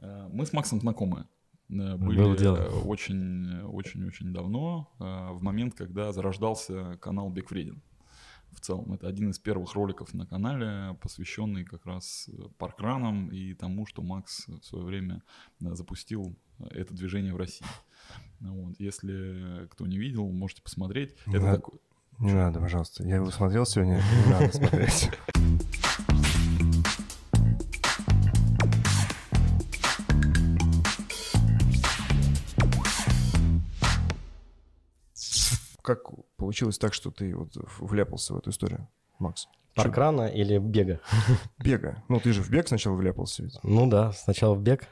Э, мы с Максом знакомы. Э, Были Было дело. очень, очень, очень давно, э, в момент, когда зарождался канал Бег Вреден. В целом, это один из первых роликов на канале, посвященный как раз э, паркранам и тому, что Макс в свое время э, запустил это движение в России. Вот. Если кто не видел, можете посмотреть. Не это надо. такой- Не надо, пожалуйста. Я его смотрел сегодня, не надо смотреть. Как получилось так, что ты вот вляпался в эту историю, Макс? Паркрана или бега? Бега. Ну, ты же в бег сначала вляпался ведь. Ну да, сначала в бег.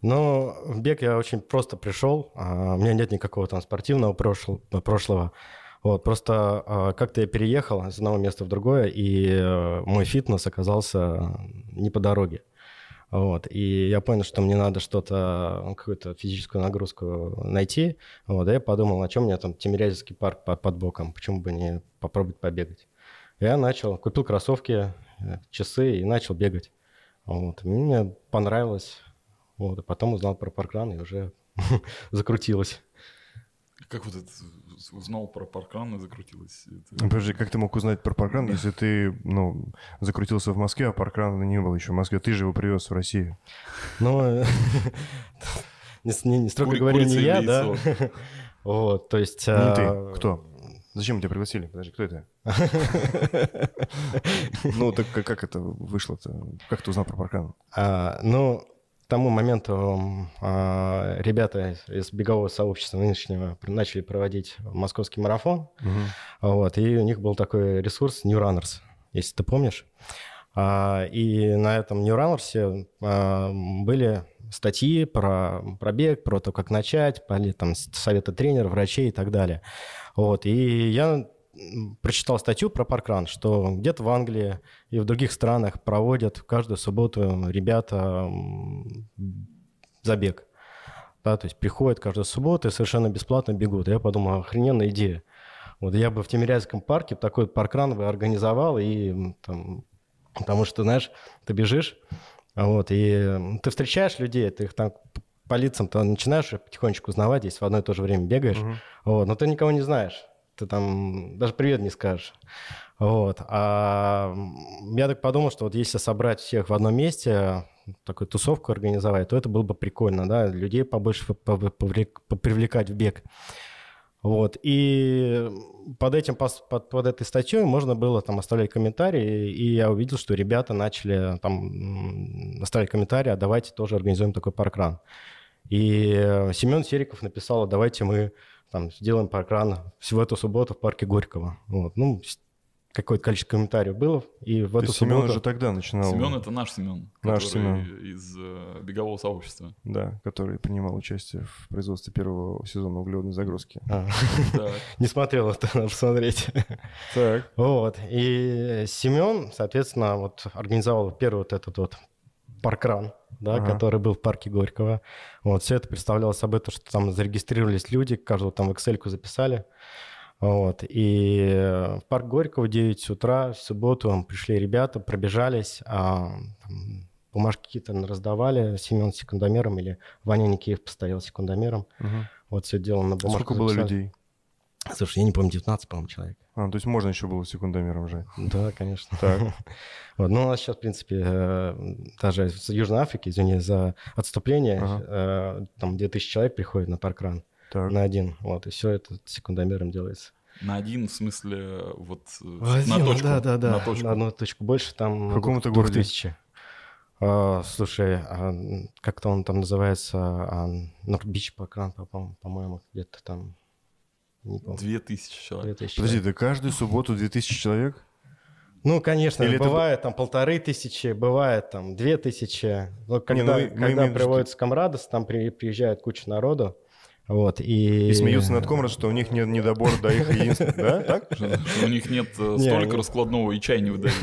Но в бег я очень просто пришел. а, У меня нет никакого там спортивного прошл- прошлого. Вот, просто а, как-то я переехал из одного места в другое, и э, мой фитнес оказался не по дороге. Вот, и я понял, что мне надо что-то, ну, какую-то физическую нагрузку найти. Вот, и я подумал, о чем мне там Тимирязевский парк по- под боком, почему бы не попробовать побегать. Я начал, купил кроссовки, э, часы и начал бегать. Вот. Мне понравилось. Вот. И потом узнал про паркран и уже закрутилось. Как вот это узнал про паркран и закрутилось? Это- Ну, Подожди, как ты мог узнать про паркран, если ты, ну, закрутился в Москве, а паркрана не было еще в Москве? Ты же его привез в Россию. Ну, не, не- не строго говоря, не я, да. Вот, то есть... Не а, ты. Кто? Зачем мы тебя пригласили? Подожди, кто это? Ну, так как- как это вышло-то? Как ты узнал про паркран? А, ну, тому моменту а, ребята из бегового сообщества нынешнего начали проводить московский марафон. Вот, и у них был такой ресурс New Runners, если ты помнишь. А, и на этом New Runners а, были статьи про пробег, про то, как начать, были там советы тренеров, врачей и так далее. Вот, и я прочитал статью про паркран, что где-то в Англии и в других странах проводят каждую субботу ребята забег. Да, то есть приходят каждую субботу и совершенно бесплатно бегут. Я подумал, охрененная идея. Вот я бы в Тимирязевском парке такой паркран бы организовал, и там, потому что, знаешь, ты бежишь, вот, и ты встречаешь людей, ты их там по лицам ты начинаешь их потихонечку узнавать, если в одно и то же время бегаешь, Мгм. вот, но ты никого не знаешь, ты там даже привет не скажешь. Вот. А я так подумал, что вот если собрать всех в одном месте, такую тусовку организовать, то это было бы прикольно, да, людей побольше попривлекать в бег. Вот. И под, этим, под, под этой статьей можно было там оставлять комментарии, и я увидел, что ребята начали там оставлять комментарии, а давайте тоже организуем такой паркран. И э, Семен Сериков написал, «А давайте мы там сделаем паркран всего эту субботу в парке Горького. Вот. Ну, какое-то количество комментариев было, и в То эту есть Семен субботу... уже тогда начинал... Семен это наш Семен. Наш который Семен. Из э, бегового сообщества. Да, который принимал участие в производстве первого сезона углеводной загрузки. А, не смотрел это, надо посмотреть. Так. Вот. И Семен, соответственно, вот организовал первый вот этот вот паркран, да, Ага. который был в парке Горького. Вот, все это представляло собой то, что там зарегистрировались люди, каждого там в excel записали. Вот. И в парк Горького в 9 утра в субботу пришли ребята, пробежались, а, там бумажки какие-то раздавали, Семен секундомером или Ваня Никеев постоял секундомером. Мгм. Вот все дело на А бумажку сколько было записали. людей? Слушай, я не помню, 19, по-моему, человек. А, то есть можно еще было секундомером же. Да, конечно. Так. Вот, ну, у нас сейчас, в принципе, э, даже из Южной Африки, извини за отступление, Ага. э, там 2000 человек приходит на паркран Так. на один, вот, и все это секундомером делается. На один, в смысле, вот э, В один, на точку. Да, да, да, На точку. на одну точку больше, там В каком-то двух городе? тысячи. А, слушай, а, как-то он там называется, а, Норд-Бич паркран, по- по-моему, где-то там. Две тысячи человек. 2000 Подожди, человек. да каждую субботу 2000 человек? Ну, конечно, Или это бывает там полторы тысячи, бывает там две тысячи. Но когда, ну, мы- мы когда имеем в виду, приводится Камрадос, там при- приезжает куча народу, вот, и... И смеются над Комрад, что у них нет недобор до их единства. Да? Так? Что что у них нет э, Не, они- раскладного и чай не выдают.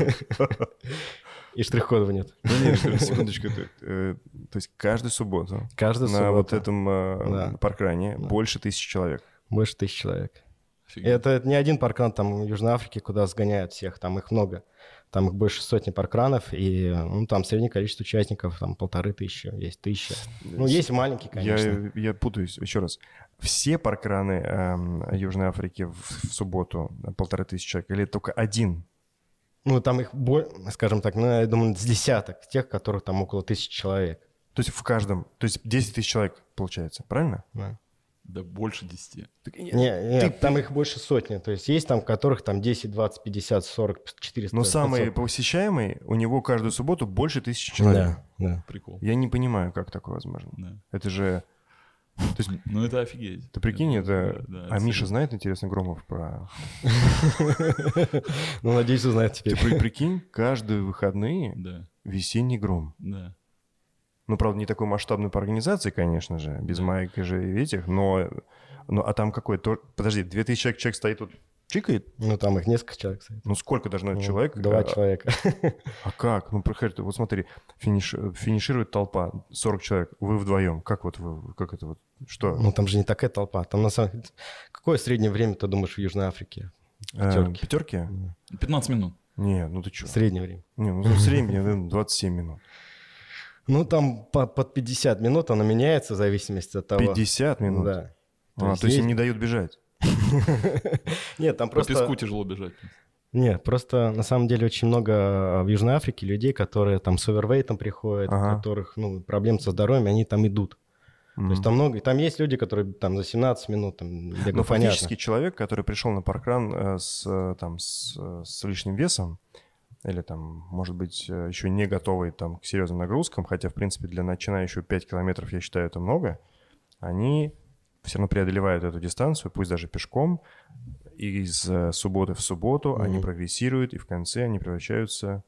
И штрих-кодов нет. Ну, нет, секундочку. это, э, То есть каждую субботу Каждую на вот этом э, паркране больше тысячи человек. Больше тысяч человек. Офигеть. это не один паркран там в Южной Африке, куда сгоняют всех, там их много. Там их больше сотни паркранов, и ну, там среднее количество участников, там полторы тысячи, есть тысяча. Ну, есть маленькие, конечно. Я, я путаюсь, еще раз. Все паркраны эм, Южной Африки в, в субботу полторы тысячи человек, или только один? Ну, там их, скажем так, ну, я думаю, с десяток, тех, которых там около тысячи человек. То есть в каждом, то есть 10 тысяч человек получается, правильно? Да. Да больше 10. Не, не, там их больше сотни. То есть есть там, которых там 10, 20, 50, 40, 400. Но самый 500. посещаемый, у него каждую субботу больше тысячи человек. Да, да. Прикол. Я не понимаю, как такое возможно. Да. Это же... То есть, Ну это офигеть. ты прикинь, это... да, а это Миша знает, интересно, Громов про... Ну, надеюсь, узнает Ты теперь. при- прикинь, каждые выходные Да, весенний гром. да. Ну, правда, не такой масштабный по организации, конечно же, без Да. маек и же и этих, но... Ну, а там какой? То... Подожди, 2000 человек, человек стоит тут, чикает? Ну, там их несколько человек стоит. Ну, сколько должно Ну, человек? Два а, человека. А как? Ну, проходит, вот смотри, финиш, финиширует толпа, 40 человек, вы вдвоем. Как вот вы, как это вот, что? Ну, там же не такая толпа. Там на самом Какое среднее время, ты думаешь, в Южной Африке? Э, пятерки. пятерки? 15 минут. Не, ну ты что? Среднее время. Не, ну в среднем наверное, 27 минут. Ну, там по- под 50 минут оно меняется в зависимости от того. 50 минут? Да. А, то есть им не дают бежать? Нет, там По просто... песку тяжело бежать. Нет, просто на самом деле очень много а, в Южной Африке людей, которые там с овервейтом приходят, Ага. у которых ну, проблем со здоровьем, они там идут. То есть там много, там есть люди, которые там за 17 минут там Но понятно. фактически человек, который пришел на паркран э, с, э, там, с, э, с лишним весом, или там, может быть, э, еще не готовый там, к серьезным нагрузкам, хотя, в принципе, для начинающего 5 километров, я считаю, это много, они все равно преодолевают эту дистанцию, пусть даже пешком, и из э, субботы в субботу они Мгм. прогрессируют, и в конце они превращаются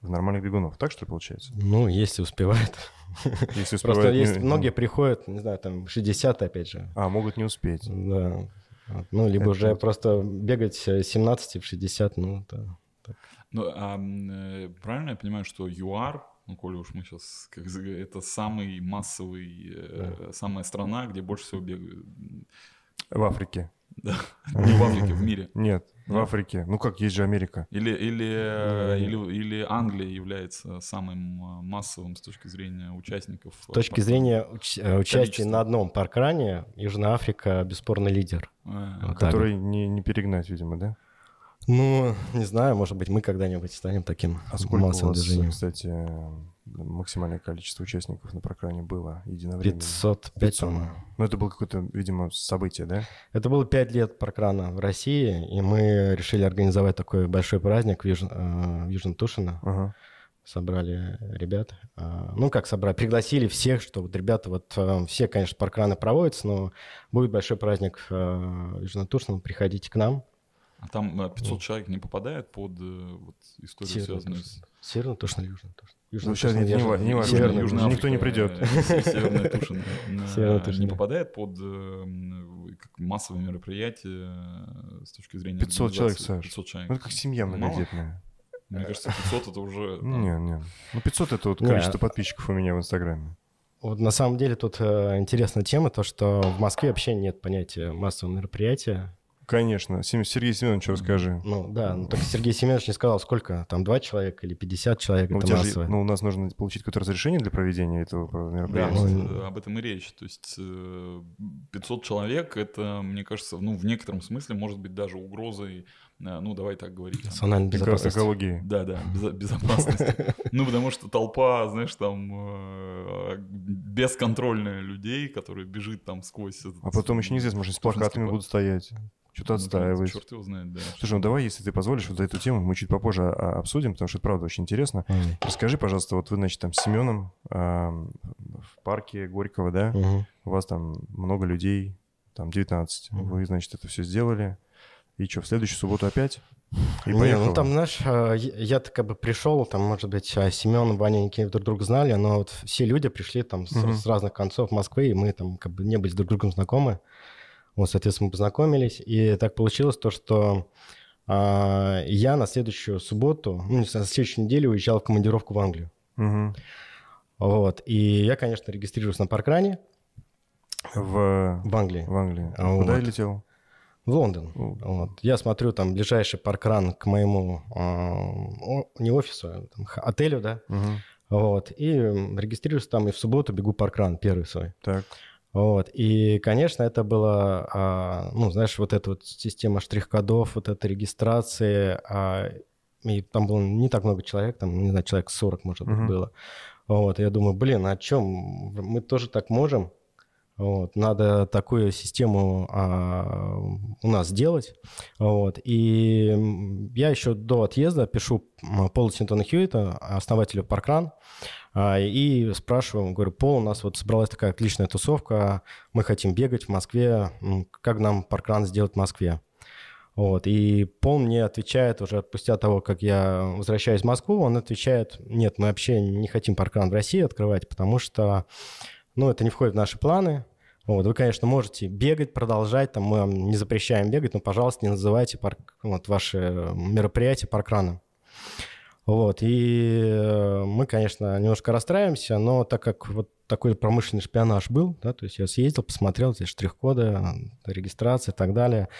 в нормальных бегунов. Так что ли получается? Ну, если успевают. Если Просто успевают есть не- многие приходят, не знаю, там 60 опять же. А, могут не успеть. Да. Ну, либо Это уже просто бегать с 17 в 60, ну, это... Ну, а, правильно я понимаю, что ЮАР, ну, коли уж мы сейчас, как это самый массовый, э, самая страна, где больше всего бегают. В Африке. Да. Не в Африке, в мире. Нет, в? Африке. Ну как, есть же Америка. Или, или, э, или, или Англия является самым массовым с точки зрения участников. С точки зрения уч- участия на одном паркране, Южная Африка бесспорно лидер. А, Вот так Который не, не перегнать, видимо, да? Ну, не знаю, может быть, мы когда-нибудь станем таким А сколько у вас, движением. кстати, максимальное количество участников на прокране было единовременно? 505, 500. по-моему. Ну, это было какое-то, видимо, событие, да? Это было пять лет паркрана в России, и мы решили организовать такой большой праздник в, Юж... э, в Южном Тушино. Ага. Собрали ребят. А, Ну, как собрали? Пригласили всех, что вот ребята, вот э, все, конечно, паркраны проводятся, но будет большой праздник э, в Южном Тушино, приходите к нам. А там э, 500 человек не попадает под э, вот, историю, Северный связанную с... Северный Тушино или Южный Тушино? Ну, сейчас не, не, не важно, Северный Южная никто не придет. э, Северная Тушина. Северная Тушина, Не да. попадает под м, как массовое мероприятие э, с точки зрения 500 человек. Саш. 500 человек. Ну, это как семья Мало? многодетная. Мне кажется, 500 это уже... Ну, Не, не. Ну, 500 это вот количество подписчиков у меня в Инстаграме. Вот на самом деле тут э, интересная тема, то, что в Москве вообще нет понятия массового мероприятия. Конечно. Сергей Семенович, расскажи. Ну да, ну только Сергей Семенович не сказал, сколько там, два человека или 50 человек, Ну, у это тебя же- ну, у нас нужно получить какое-то разрешение для проведения этого Да, мероприятия. вот, Ну, э, об этом и речь. То есть э, 500 человек, это, мне кажется, ну, в некотором смысле может быть даже угрозой, э, ну, давай так говорить. Эко- безопасность. экологии. Да, да, безо- безопасность. Ну, потому что толпа, знаешь, там э, бесконтрольная людей, которые бежит там сквозь... А потом еще неизвестно, может, с плакатами парк. будут стоять. Что-то отстаивать. Черт его знает, да. Слушай, ну давай, если ты позволишь, вот эту тему мы чуть попозже обсудим, потому что это правда очень интересно. Мгм. Расскажи, пожалуйста, вот вы, значит, там с Семеном ам, в парке Горького, да? Мгм. У вас там много людей, там 19. Мгм. Вы, значит, это все сделали. И что, в следующую субботу опять? И Не, поехало? ну там, знаешь, я- я-то как бы пришел, там, может быть, а, Семен, Ваня, Никита друг друга знали, но вот все люди пришли там с, Мгм. с разных концов Москвы, и мы там как бы не были с друг другом знакомы. Вот, соответственно, мы познакомились, и так получилось то, что а, я на следующую субботу, ну, на следующую неделю уезжал в командировку в Англию. Мгм. Вот, и я, конечно, регистрировался на паркране В... в Англии. в Англии. А Куда вот. я летел? В Лондон. Вот. Я смотрю, там ближайший паркран к моему э, не офису, а там, отелю, да. Угу. Вот. И регистрируюсь там, и в субботу бегу паркран первый свой. Так. Вот. И, конечно, это было, а, ну, знаешь, вот эта вот система штрих-кодов, вот эта регистрация, а, и там было не так много человек, там, не знаю, человек 40, может быть, uh-huh. было. Вот. Я думаю, блин, а чем? Мы тоже так можем. Вот, надо такую систему а, у нас сделать. Вот, и я еще до отъезда пишу Полу Синтона Хьюита, основателю Паркран, и спрашиваю, говорю, Пол, у нас вот собралась такая отличная тусовка, мы хотим бегать в Москве, как нам Паркран сделать в Москве? Вот, и Пол мне отвечает уже спустя того, как я возвращаюсь в Москву, он отвечает, нет, мы вообще не хотим паркран в России открывать, потому что ну, это не входит в наши планы. Вот, вы, конечно, можете бегать, продолжать, там, мы вам не запрещаем бегать, но, пожалуйста, не называйте парк, вот, ваши мероприятия паркраном. Вот, и э, мы, конечно, немножко расстраиваемся, но так как вот такой промышленный шпионаж был, да, то есть я съездил, посмотрел эти штрих-коды, регистрация и так далее,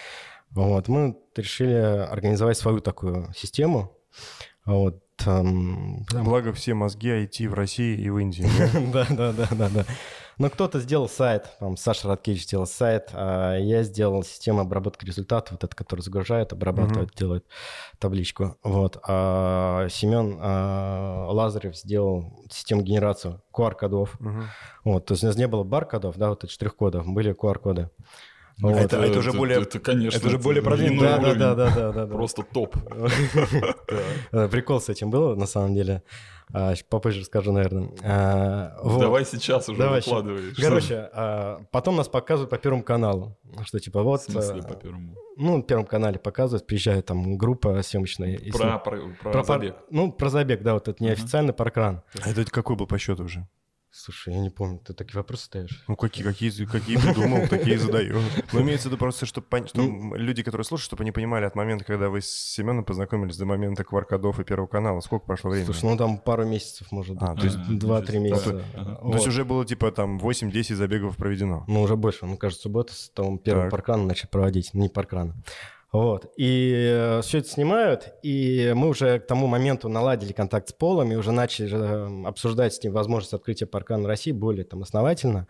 вот, мы решили организовать свою такую систему, вот, там... Благо все мозги IT в России и в Индии. Да, да, да, да, да. Но кто-то сделал сайт, там Саша Радкевич сделал сайт, а я сделал систему обработки результатов, вот это, который загружает, обрабатывает, uh-huh. делает табличку. Вот. А Семен а, Лазарев сделал систему генерации QR-кодов. Uh-huh. Вот. То есть у нас не было бар-кодов, да, вот штрих-кодов, были QR-коды. Вот. Это, это, это уже это, более, это, конечно, это уже более продвинутый да, уровень. Да, да, да, да, да. Просто топ. Прикол с этим был, на самом деле. А, попозже расскажу, наверное. А, вот. Давай сейчас уже Давай выкладывай. Короче, а, потом нас показывают по Первому каналу. Что типа вот... В смысле по Первому? Ну, на Первом канале показывают, приезжает там группа съемочная. Про, про, про, про забег. Ну, про забег, да, вот это неофициальный uh-huh. паркран. А это какой был по счету уже? Слушай, я не помню, ты такие вопросы ставишь? Ну, какие, какие, какие придумал, такие задаю. Но имеется в виду просто, чтобы, что ну, люди, которые слушают, чтобы они понимали от момента, когда вы с Семеном познакомились до момента кваркодов и Первого канала, сколько прошло времени? Слушай, ну там пару месяцев, может быть. А, то есть два-три месяца. То есть уже было типа там 8-10 забегов проведено? Ну, уже больше. Ну, кажется, суббота с там первого паркрана начали проводить, не паркрана. Вот. И э, все это снимают, и мы уже к тому моменту наладили контакт с Полом и уже начали э, обсуждать с ним возможность открытия паркана России более там основательно.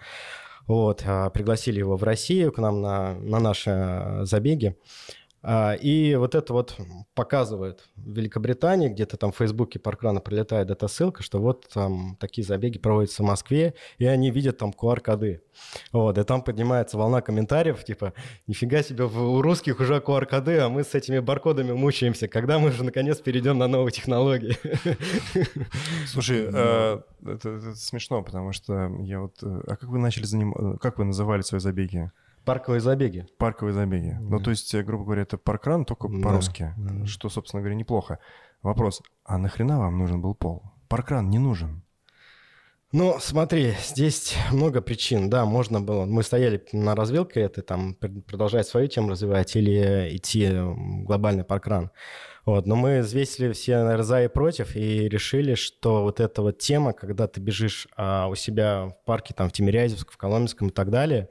Вот. А, пригласили его в Россию к нам на, на наши э, забеги. А, и вот это вот показывает в Великобритании, где-то там в Фейсбуке паркрана прилетает эта ссылка, что вот там такие забеги проводятся в Москве, и они видят там QR-коды. Вот, и там поднимается волна комментариев, типа, нифига себе, у русских уже QR-коды, а мы с этими баркодами мучаемся, когда мы уже наконец перейдем на новые технологии. Слушай, э, это смешно, потому что я вот... Э, а как вы начали заниматься... Как вы называли свои забеги? Парковые забеги. Парковые забеги. Да. Ну, то есть, э, грубо говоря, это паркран только да. по-русски, да. что, собственно говоря, неплохо. Вопрос, а нахрена вам нужен был пол? Паркран не нужен. Ну, смотри, здесь много причин. Да, можно было. Мы стояли на развилке это там продолжать свою тему развивать или идти глобальный паркран. Вот, но мы взвесили все наверное, за и против и решили, что вот эта вот тема, когда ты бежишь а, у себя в парке, там, в Тимирязевск, в Коломенском и так далее,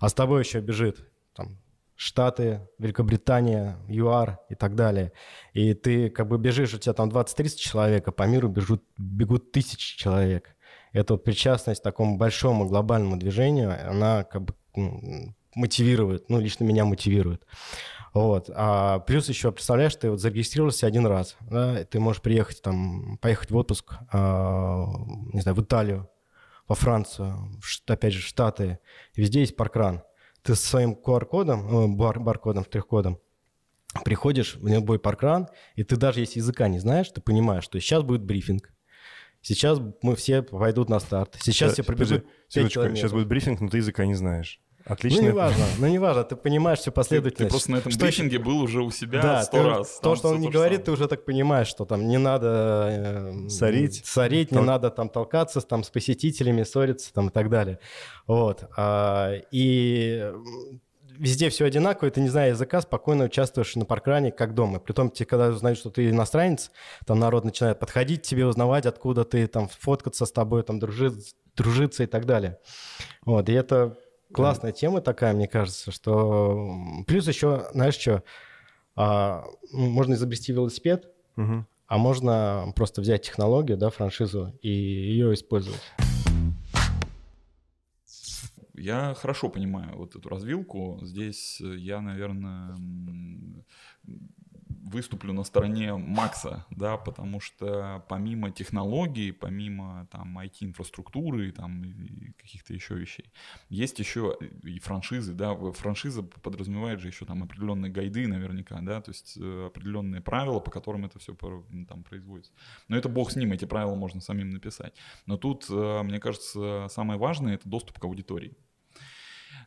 а с тобой еще бежит там, Штаты, Великобритания, ЮАР и так далее. И ты как бы бежишь, у тебя там 20-30 человек, а по миру бежут, бегут тысячи человек. Это вот причастность к такому большому глобальному движению, она как бы мотивирует, ну, лично меня мотивирует. Вот. А плюс еще, представляешь, ты вот зарегистрировался один раз, да, ты можешь приехать там, поехать в отпуск, а, не знаю, в Италию, во Францию, опять же, в Штаты, везде есть паркран. Ты со своим QR-кодом, э, бар, баркодом, штрих-кодом, приходишь в любой паркран, и ты даже если языка не знаешь, ты понимаешь, что сейчас будет брифинг, сейчас мы все пойдут на старт, сейчас все пробегут Сейчас будет брифинг, но ты языка не знаешь. Отлично. Ну, неважно, ну, неважно, ты понимаешь все последовательно. Ты, ты просто на этом что брифинге был уже у себя сто да, раз. То, что он не говорит, ты уже так понимаешь, что там не надо... Э, сорить. Сорить, не надо там толкаться там, с посетителями, ссориться там и так далее. Вот. А, и везде все одинаково, и ты, не зная языка, спокойно участвуешь на паркране, как дома. Притом, тебе, когда узнают, что ты иностранец, там народ начинает подходить тебе, узнавать, откуда ты, там, фоткаться с тобой, там, дружить, дружиться и так далее. Вот, и это классная тема такая, мне кажется, что... Плюс еще, знаешь что, а, можно изобрести велосипед, Мгм. а можно просто взять технологию, да, франшизу, и ее использовать. Я хорошо понимаю вот эту развилку. Здесь я, наверное, выступлю на стороне Макса, да, потому что помимо технологий, помимо там IT-инфраструктуры там, и каких-то еще вещей, есть еще и франшизы, да, франшиза подразумевает же еще там определенные гайды наверняка, да, то есть э, определенные правила, по которым это все там производится. Но это бог с ним, эти правила можно самим написать. Но тут, э, мне кажется, самое важное — это доступ к аудитории.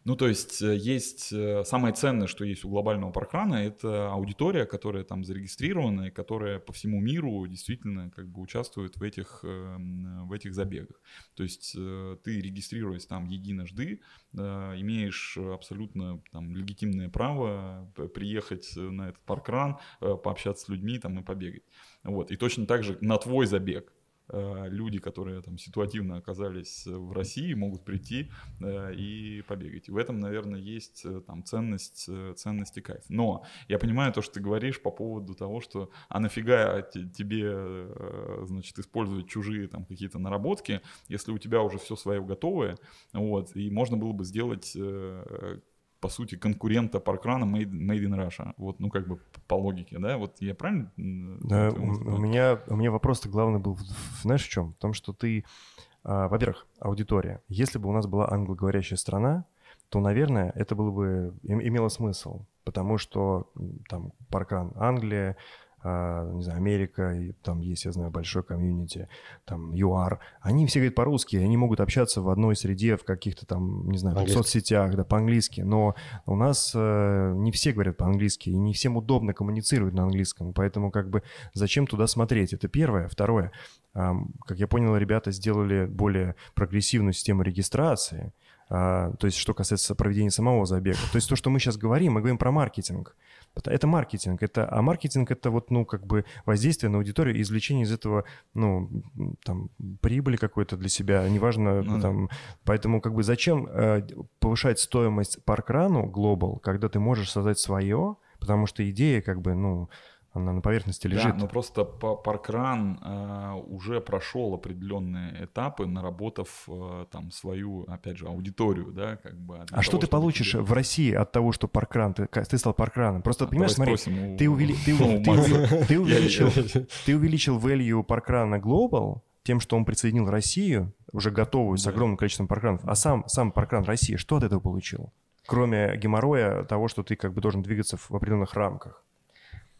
Ну, то есть э, есть э, самое ценное, что есть у глобального паркрана, это аудитория, которая там зарегистрирована и которая по всему миру действительно как бы участвует в этих, эм, в этих забегах. То есть э, ты, регистрируясь там единожды, имеешь абсолютно там легитимное право приехать на этот паркран, пообщаться с людьми там и побегать. Вот. И точно так же на твой забег люди, которые там ситуативно оказались э, в России, могут прийти э, и побегать. И в этом, наверное, есть э, там ценность, э, ценность и кайф. Но я понимаю то, что ты говоришь по поводу того, что а нафига те- тебе, э, значит, использовать чужие там какие-то наработки, если у тебя уже все свое готовое, вот, и можно было бы сделать э, по сути, конкурента паркрана made, made in Russia. Вот, ну, как бы по логике, да? Вот я правильно? Да, у, у меня, у меня вопрос-то главный был, знаешь, в чем? В том, что ты, а, во-первых, аудитория. Если бы у нас была англоговорящая страна, то, наверное, это было бы им- имело смысл, потому что там паркран Англия, а, не знаю, Америка, и там есть, я знаю, большой комьюнити, там ЮАР, они все говорят по-русски, они могут общаться в одной среде, в каких-то там, не знаю, в соцсетях, да, по-английски, но у нас э, не все говорят по-английски, и не всем удобно коммуницировать на английском, поэтому как бы зачем туда смотреть? Это первое. Второе, ам, как я понял, ребята сделали более прогрессивную систему регистрации, а, то есть что касается проведения самого забега. То есть то, что мы сейчас говорим, мы говорим про маркетинг. Это- маркетинг, это, а маркетинг это вот, ну, как бы воздействие на аудиторию и извлечение из этого, ну, там, прибыли какой-то для себя, неважно, Ну там, поэтому как бы зачем э, повышать стоимость паркрану Global, когда ты можешь создать свое, потому что идея как бы, ну, она на поверхности лежит. Да, но просто па- Паркран э, уже прошел определенные этапы, наработав э, там свою, опять же, аудиторию, да, как бы. А что того, ты чтобы получишь тебе- в России от того, что паркран, ты, ты стал паркраном? Просто, А, понимаешь, смотри, спросим у- ты, увели- ты, у ты Макса. ув- ты увеличил, ты увеличил value паркрана Global тем, что он присоединил Россию, уже готовую, с огромным количеством паркранов, а сам, сам паркран России, что от этого получил? Кроме геморроя того, что ты как бы должен двигаться в определенных рамках.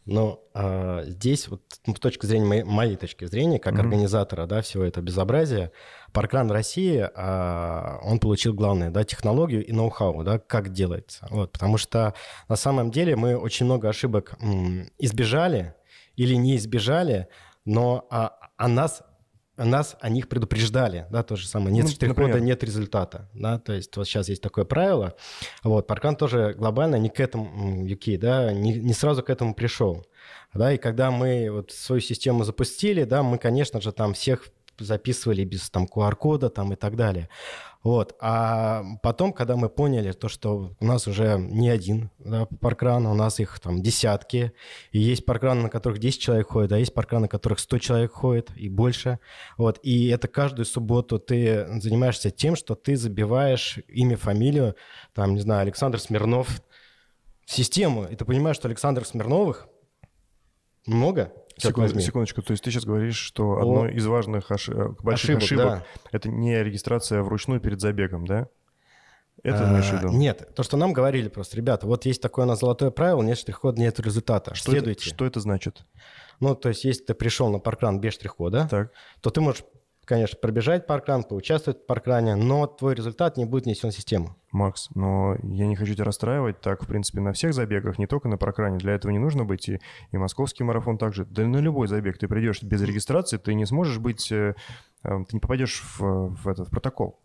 Но а, здесь, вот ну, с точки зрения моей, моей точки зрения, как Мгм. организатора да, всего этого безобразия, Паркран России, а, он получил главное, да, технологию и ноу-хау, да, как делается. Вот, потому что на самом деле мы очень много ошибок м, избежали или не избежали, но а, а нас нас о них предупреждали, да, то же самое. Нет Ну, штрих-кода, например? нет результата, да, то есть вот сейчас есть такое правило, вот, Паркан тоже глобально не к этому, UK, да, не, не сразу к этому пришел, да, и когда мы вот свою систему запустили, да, мы, конечно же, там всех записывали без там QR-кода там и так далее. Вот. А потом, когда мы поняли то, что у нас уже не один да, паркран, у нас их там десятки, и есть паркраны, на которых 10 человек ходит, а есть паркраны, на которых 100 человек ходит и больше. Вот. И это каждую субботу ты занимаешься тем, что ты забиваешь имя, фамилию, там, не знаю, Александр Смирнов систему, и ты понимаешь, что Александров Смирновых много, возьми. секундочку, то есть ты сейчас говоришь, что О. одно из важных ош- э, больших Ошибок, ошибок, да. это не регистрация вручную перед забегом, да? Это имеешь в А, виду? Нет, то, что нам говорили просто, ребята, вот есть такое у нас золотое правило, нет штрих-кода, нет результата. Что это, Следуйте. что это значит? Ну, то есть, если ты пришел на паркран без штрих-кода, Так. то ты можешь, конечно, пробежать паркран, поучаствовать в паркране, но твой результат не будет внесен в систему. Макс, но я не хочу тебя расстраивать. Так, в принципе, на всех забегах, не только на прокране. Для этого не нужно быть и, и московский марафон также. Да на любой забег ты придешь без регистрации, ты не сможешь быть... э, э, Ты не попадешь в, в этот в протокол.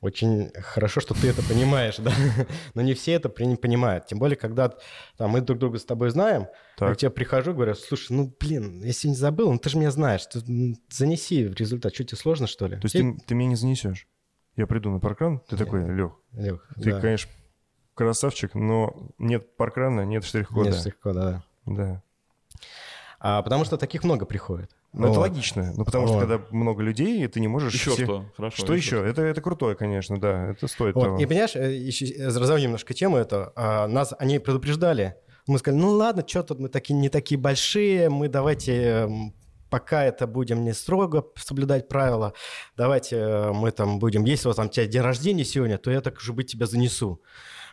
Очень хорошо, что ты это понимаешь, да, но не все это понимают. Тем более, когда там, мы друг друга с тобой знаем, я Так. к тебе прихожу, говорю, слушай, ну, блин, если не забыл, ну, ты же меня знаешь, ты, занеси в результат. Что тебе сложно, что ли? То есть Я- ты, ты меня не занесешь? я приду на паркран, ты такой, Лех, Лех, ты, да. конечно, красавчик, но нет паркрана, нет штрих-кода. Нет штрих-кода, да. Да. А, потому что таких много приходит. Ну, это Вот. логично. Ну, потому что, Вот. когда много людей, ты не можешь... Еще всех- что? Хорошо. Что еще? Это, это крутое, конечно, да. Это стоит того. Вот. И понимаешь, э, еще э, разовьем немножко тему эту. А, Нас они предупреждали. Мы сказали, ну ладно, что тут мы такие не такие большие, мы давайте м, пока это будем не строго соблюдать правила, давайте э, мы там будем, если вот там у тебя день рождения сегодня, то я так же быть тебя занесу.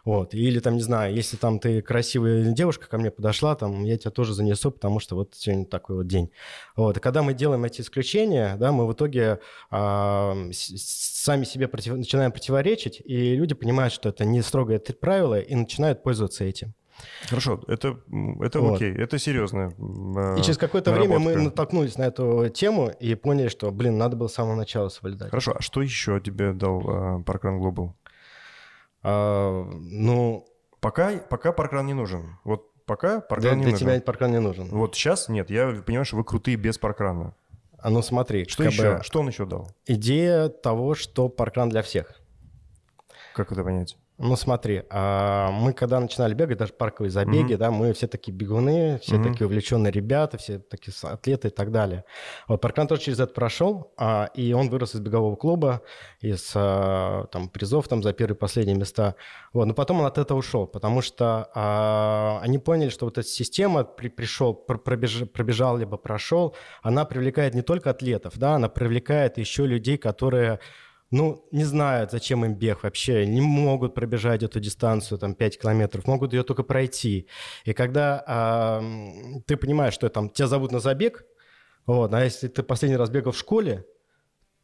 Вот. Или там, не знаю, если там ты красивая девушка ко мне подошла, там я тебя тоже занесу, потому что вот сегодня такой вот день. Вот. И когда мы делаем эти исключения, да, мы в итоге а, сами себе против- начинаем противоречить, и люди понимают, что это не строгое правило, и начинают пользоваться этим. Хорошо, это, это Вот. окей, это серьезно. И через какое-то время мы наработка. натолкнулись на эту тему и поняли, что, блин, надо было с самого начала соблюдать. Хорошо, а что еще тебе дал а, Parkrun Global? А, ну, Пока, пока Parkrun не нужен. Вот пока Parkrun для, не для нужен. тебя паркран не нужен. Вот сейчас нет, я понимаю, что вы крутые без паркрана. А ну смотри, Что еще? Что он еще дал? идея того, что паркран для всех. Как это понять? Ну смотри, а, мы когда начинали бегать, даже парковые забеги, Мгм. да, мы все такие бегуны, все Мгм. такие увлеченные ребята, все такие атлеты и так далее. Вот паркран тоже через это прошел, а, и он вырос из бегового клуба, из а, там призов там за первые и последние места. Вот, но потом он от этого ушел, потому что они поняли, что вот эта система при, пришел, пр- пробеж- пробежал либо прошел, она привлекает не только атлетов, да, она привлекает еще людей, которые ну, не знают, зачем им бег вообще, не могут пробежать эту дистанцию, там, 5 километров, могут ее только пройти. И когда а, ты понимаешь, что там тебя зовут на забег, вот, а если ты последний раз бегал в школе,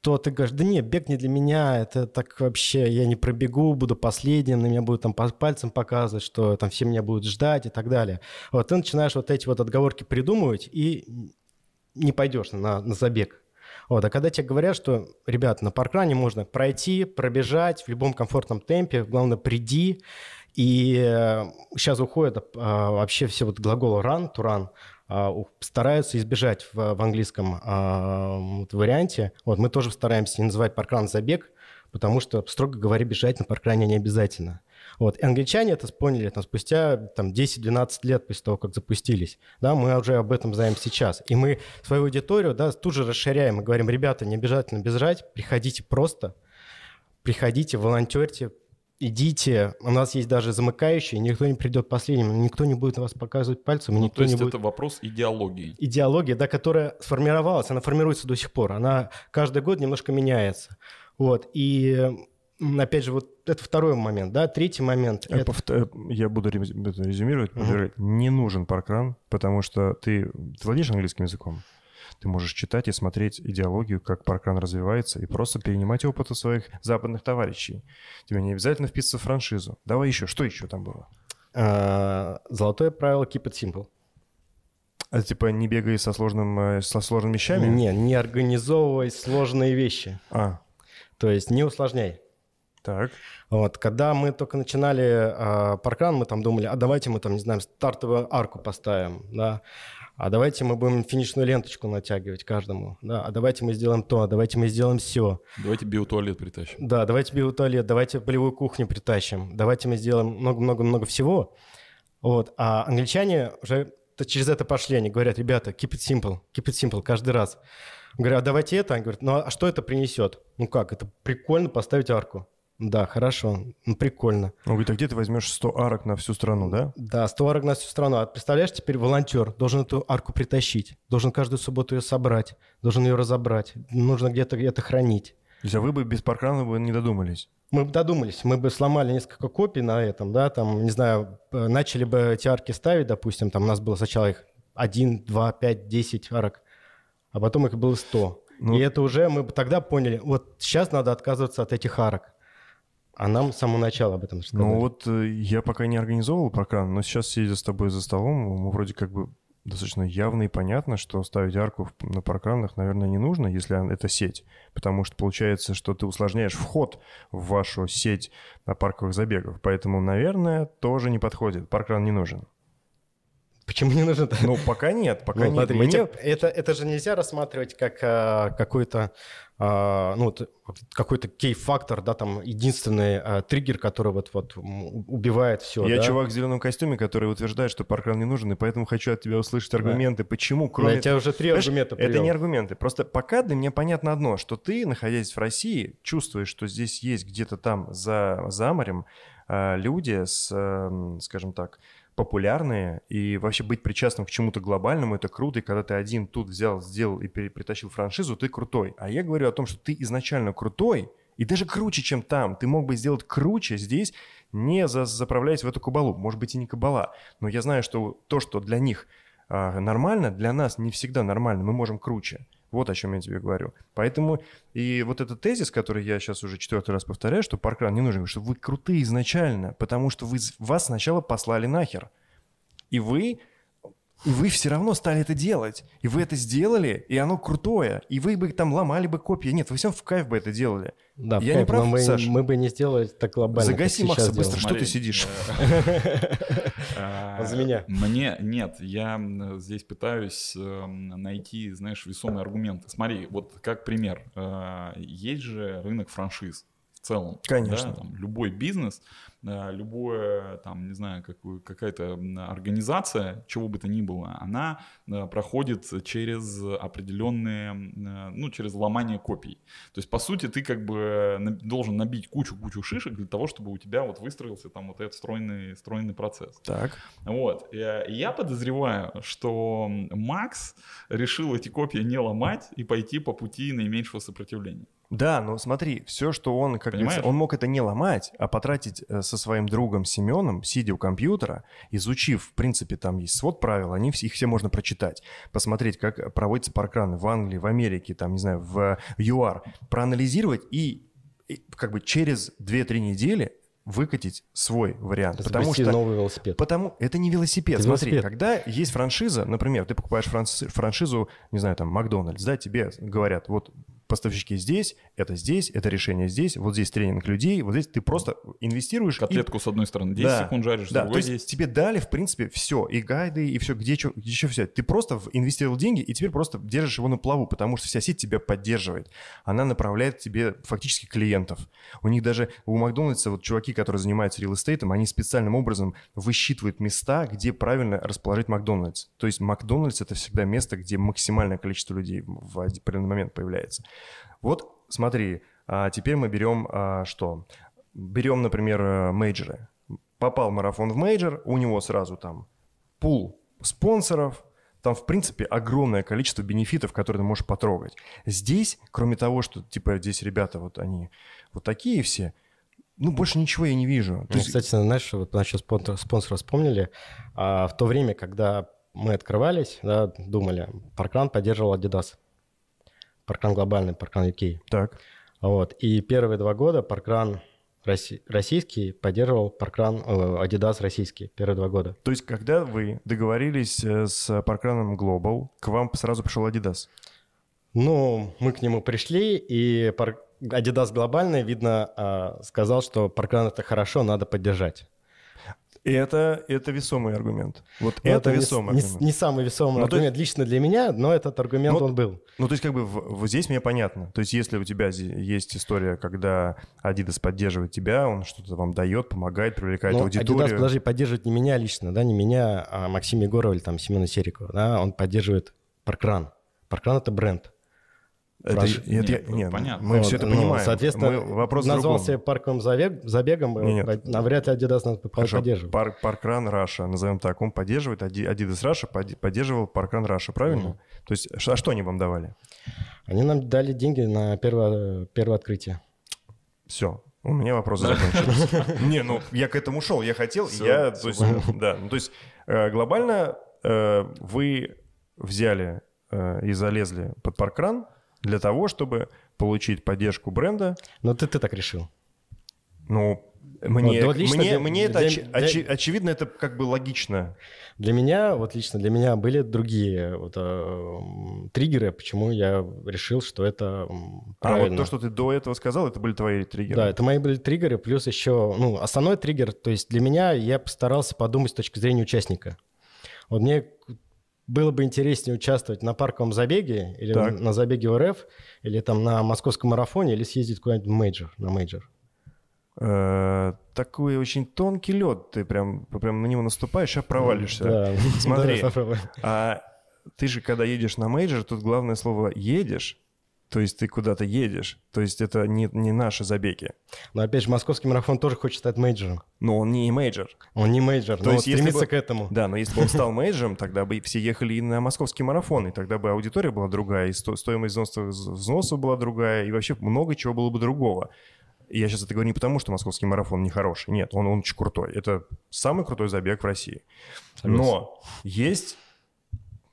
то ты говоришь, да нет, бег не для меня, это так вообще, я не пробегу, буду последним, на меня будут там пальцем показывать, что там все меня будут ждать и так далее. Вот ты начинаешь вот эти вот отговорки придумывать и не пойдешь на, на забег. Вот, а когда тебе говорят, что, ребят, на паркране можно пройти, пробежать в любом комфортном темпе, главное, приди, и сейчас уходят а, вообще все вот глаголы run, to run, а, стараются избежать в, в английском а, вот варианте. Вот мы тоже стараемся не называть паркран забег, потому что, строго говоря, бежать на паркране не обязательно. Вот. И англичане это поняли там, спустя там, 10-12 лет после того, как запустились. Да, мы уже об этом знаем сейчас. И мы свою аудиторию да, тут же расширяем и говорим, ребята, не обязательно бежать, приходите просто, приходите, волонтерьте, идите. У нас есть даже замыкающие, никто не придет последним, никто не будет на вас показывать пальцем, Ну, никто то есть не будет это вопрос идеологии. идеология, да, которая сформировалась, она формируется до сих пор. Она каждый год немножко меняется. Вот. И опять же, вот это второй момент, да. Третий момент. Э, это- повт- э, Я буду резюмировать. Повторять. Не нужен паркран, потому что ты, ты владеешь английским языком. Ты можешь читать и смотреть идеологию, как паркран развивается, и просто перенимать опыт у своих западных товарищей. Тебе не обязательно вписываться в франшизу. Давай еще. Что еще там было? а, золотое правило keep it simple. А типа не бегай со, сложным, э, со сложными вещами? Не, не организовывай сложные вещи. А, То есть не усложняй. Так. Вот, когда мы только начинали а, паркран, мы там думали, а давайте мы там, не знаю, стартовую арку поставим, да, а давайте мы будем финишную ленточку натягивать каждому, да, а давайте мы сделаем то, а давайте мы сделаем все. Давайте биотуалет притащим. Да, давайте биотуалет, давайте полевую кухню притащим, давайте мы сделаем много-много-много всего. Вот. А англичане уже через это пошли, они говорят, ребята, keep it simple, keep it simple каждый раз. Говорят, а давайте это. Они говорят, ну а что это принесет? Ну как, это прикольно поставить арку. Да, хорошо, ну прикольно. Он говорит, а где ты возьмешь 100 арок на всю страну, да? Да, 100 арок на всю страну. А представляешь, теперь волонтер должен эту арку притащить, должен каждую субботу ее собрать, должен ее разобрать, нужно где-то где-то хранить. То есть, а вы бы без паркрана бы не додумались? Мы бы додумались, мы бы сломали несколько копий на этом, да, там, не знаю, э, начали бы эти арки ставить, допустим, там у нас было сначала их 1, 2, 5, 10 арок, а потом их было 100. Ну- И это уже мы бы тогда поняли, вот сейчас надо отказываться от этих арок. А нам с самого начала об этом сказали. Ну вот э, я пока не организовывал паркран, но сейчас, сидя с тобой за столом, мы вроде как бы достаточно явно и понятно, что ставить арку на паркранах, наверное, не нужно, если это сеть. Потому что получается, что ты усложняешь вход в вашу сеть на парковых забегов. Поэтому, наверное, тоже не подходит. Паркран не нужен. Почему не нужно Ну, пока нет, пока Ну, нет. эти- это, это же нельзя рассматривать как а, какой-то а, ну, вот, какой-то кей-фактор, да, там единственный а, триггер, который вот, вот убивает все. Я да? чувак в зеленом костюме, который утверждает, что паркран не нужен, и поэтому хочу от тебя услышать аргументы, да. почему, кроме... Я тебе уже три Понимаешь, аргумента привел. Это не аргументы, просто пока для меня понятно одно, что ты, находясь в России, чувствуешь, что здесь есть где-то там за, за морем а, люди с, скажем так, популярные, и вообще быть причастным к чему-то глобальному, это круто, и когда ты один тут взял, сделал и притащил франшизу, ты крутой. А я говорю о том, что ты изначально крутой, и даже круче, чем там. Ты мог бы сделать круче здесь, не за, заправляясь в эту кабалу. Может быть, и не кабала. Но я знаю, что то, что для них а, нормально, для нас не всегда нормально. Мы можем круче. Вот о чем я тебе говорю. Поэтому и вот этот тезис, который я сейчас уже четвертый раз повторяю, что паркран не нужен, что вы крутые изначально, потому что вы, вас сначала послали нахер. И вы и вы все равно стали это делать. И вы это сделали, и оно крутое. И вы бы там ломали бы копии. Нет, вы всем в кайф бы это делали. Да, Я кайф, не прав, но мы, Саш? мы бы не сделали так глобально. Загаси Макса быстро, что ты сидишь? За меня. Мне нет, я здесь пытаюсь эм, найти, знаешь, весомые аргументы. Смотри, вот как пример. Э, есть же рынок франшиз целом. Конечно. Да, там, любой бизнес, э, любое, там, не знаю, какую, какая-то организация, чего бы то ни было, она э, проходит через определенные, э, ну, через ломание копий. То есть, по сути, ты как бы должен набить кучу-кучу шишек для того, чтобы у тебя вот выстроился там вот этот стройный, стройный процесс. Так. Вот. И я подозреваю, что Макс решил эти копии не ломать и пойти по пути наименьшего сопротивления. Да, но смотри, все, что он, как говорится, он мог это не ломать, а потратить э, со своим другом Семеном, сидя у компьютера, изучив, в принципе, там есть свод правил, они их все можно прочитать, посмотреть, как проводятся паркраны в Англии, в Америке, там, не знаю, в ЮАР, проанализировать и, и как бы через 2-3 недели выкатить свой вариант. Запусти потому что новый велосипед. Потому это не велосипед. Это Смотри, велосипед. когда есть франшиза, например, ты покупаешь франшизу, не знаю, там Макдональдс, да, тебе говорят, вот поставщики здесь, это здесь, это решение здесь, вот здесь тренинг людей, вот здесь ты просто инвестируешь. Котлетку и... с одной стороны 10 да, секунд жаришь, да, то есть 10. тебе дали, в принципе, все, и гайды, и все, где, что, где что взять. Ты просто инвестировал деньги, и теперь просто держишь его на плаву, потому что вся сеть тебя поддерживает. Она направляет тебе фактически клиентов. У них даже, у Макдональдса, вот чуваки, которые занимаются реал-эстейтом, они специальным образом высчитывают места, где правильно расположить Макдональдс. То есть Макдональдс — это всегда место, где максимальное количество людей в определенный момент появляется. Вот смотри, а теперь мы берем а, что? Берем, например, э, мейджоры. Попал марафон в мейджор, у него сразу там пул спонсоров, там, в принципе, огромное количество бенефитов, которые ты можешь потрогать. Здесь, кроме того, что, типа, здесь ребята вот они вот такие все, ну, больше ничего я не вижу. Ну, есть... Кстати, знаешь, вот насчет спонсора вспомнили. А, в то время, когда мы открывались, да, думали, Parkrun поддерживал Adidas. Parkrun глобальный, Parkrun UK. Так. Вот. И первые два года Parkrun российский поддерживал Parkrun, э, Adidas российский первые два года. То есть, когда вы договорились э, с Parkrun -ом Global, к вам сразу пришел Adidas? Ну, мы к нему пришли, и Adidas глобальный, видно, а, сказал, что Parkrun это хорошо, надо поддержать. И это, это весомый аргумент. Вот но ну, это, это весомый не, аргумент. Не, не самый весомый ну, аргумент есть, лично для меня, но этот аргумент ну, он был. Ну, то есть как бы в, в, здесь мне понятно. То есть если у тебя есть история, когда Adidas поддерживает тебя, он что-то вам дает, помогает, привлекает ну, аудиторию. Adidas, подожди, поддерживает не меня лично, да, не меня, а Максима Егорова или там Семена Серикова, да, он поддерживает Parkrun. Parkrun — это бренд. Это, Прош... нет, нет, нет, понятно. Мы вот, все это ну, понимаем. Соответственно, мы, вопрос назвался парковым забег, забегом, нет, нет. навряд ли Adidas нас Хорошо, поддерживает. Пар, Parkrun Russia, назовем так, он поддерживает, Adidas Russia поддерживал Parkrun Russia, правильно? Угу. То есть, а что они вам давали? Они нам дали деньги на первое, первое открытие. Все, у меня вопросы закончились. Не, ну я к этому шел, я хотел, я, то есть, да, ну то есть э, глобально э, вы взяли э, и залезли под паркран, для того, чтобы получить поддержку бренда. Но ты, ты так решил. Ну, мне, вот, мне, для, мне это для, оч, для, оч, очевидно, это как бы логично. Для меня, вот лично для меня были другие вот, э, триггеры, почему я решил, что это правильно. А вот то, что ты до этого сказал, это были твои триггеры? Да, это мои были триггеры, плюс еще, ну, основной триггер, то есть для меня я постарался подумать с точки зрения участника. Вот мне было бы интереснее участвовать на парковом забеге или Так. на забеге в РФ, или там на московском марафоне, или съездить куда-нибудь в major, на major. Э, Такой очень тонкий лед, ты прям, прям на него наступаешь, а провалишься. Да. Смотри. А ты же, когда едешь на major, тут главное слово «едешь», то есть ты куда-то едешь, то есть это не, не наши забеги. Но опять же, московский марафон тоже хочет стать major ом. Но он не major. Он не major, То но есть, стремится бы- к этому. Да, но если бы он стал major ом, тогда бы все ехали и на московский марафон, и тогда бы аудитория была другая, и сто- стоимость взноса, взносов была другая, и вообще много чего было бы другого. И я сейчас это говорю не потому, что московский марафон не хороший. Нет, он, он очень крутой. Это самый крутой забег в России. Но есть,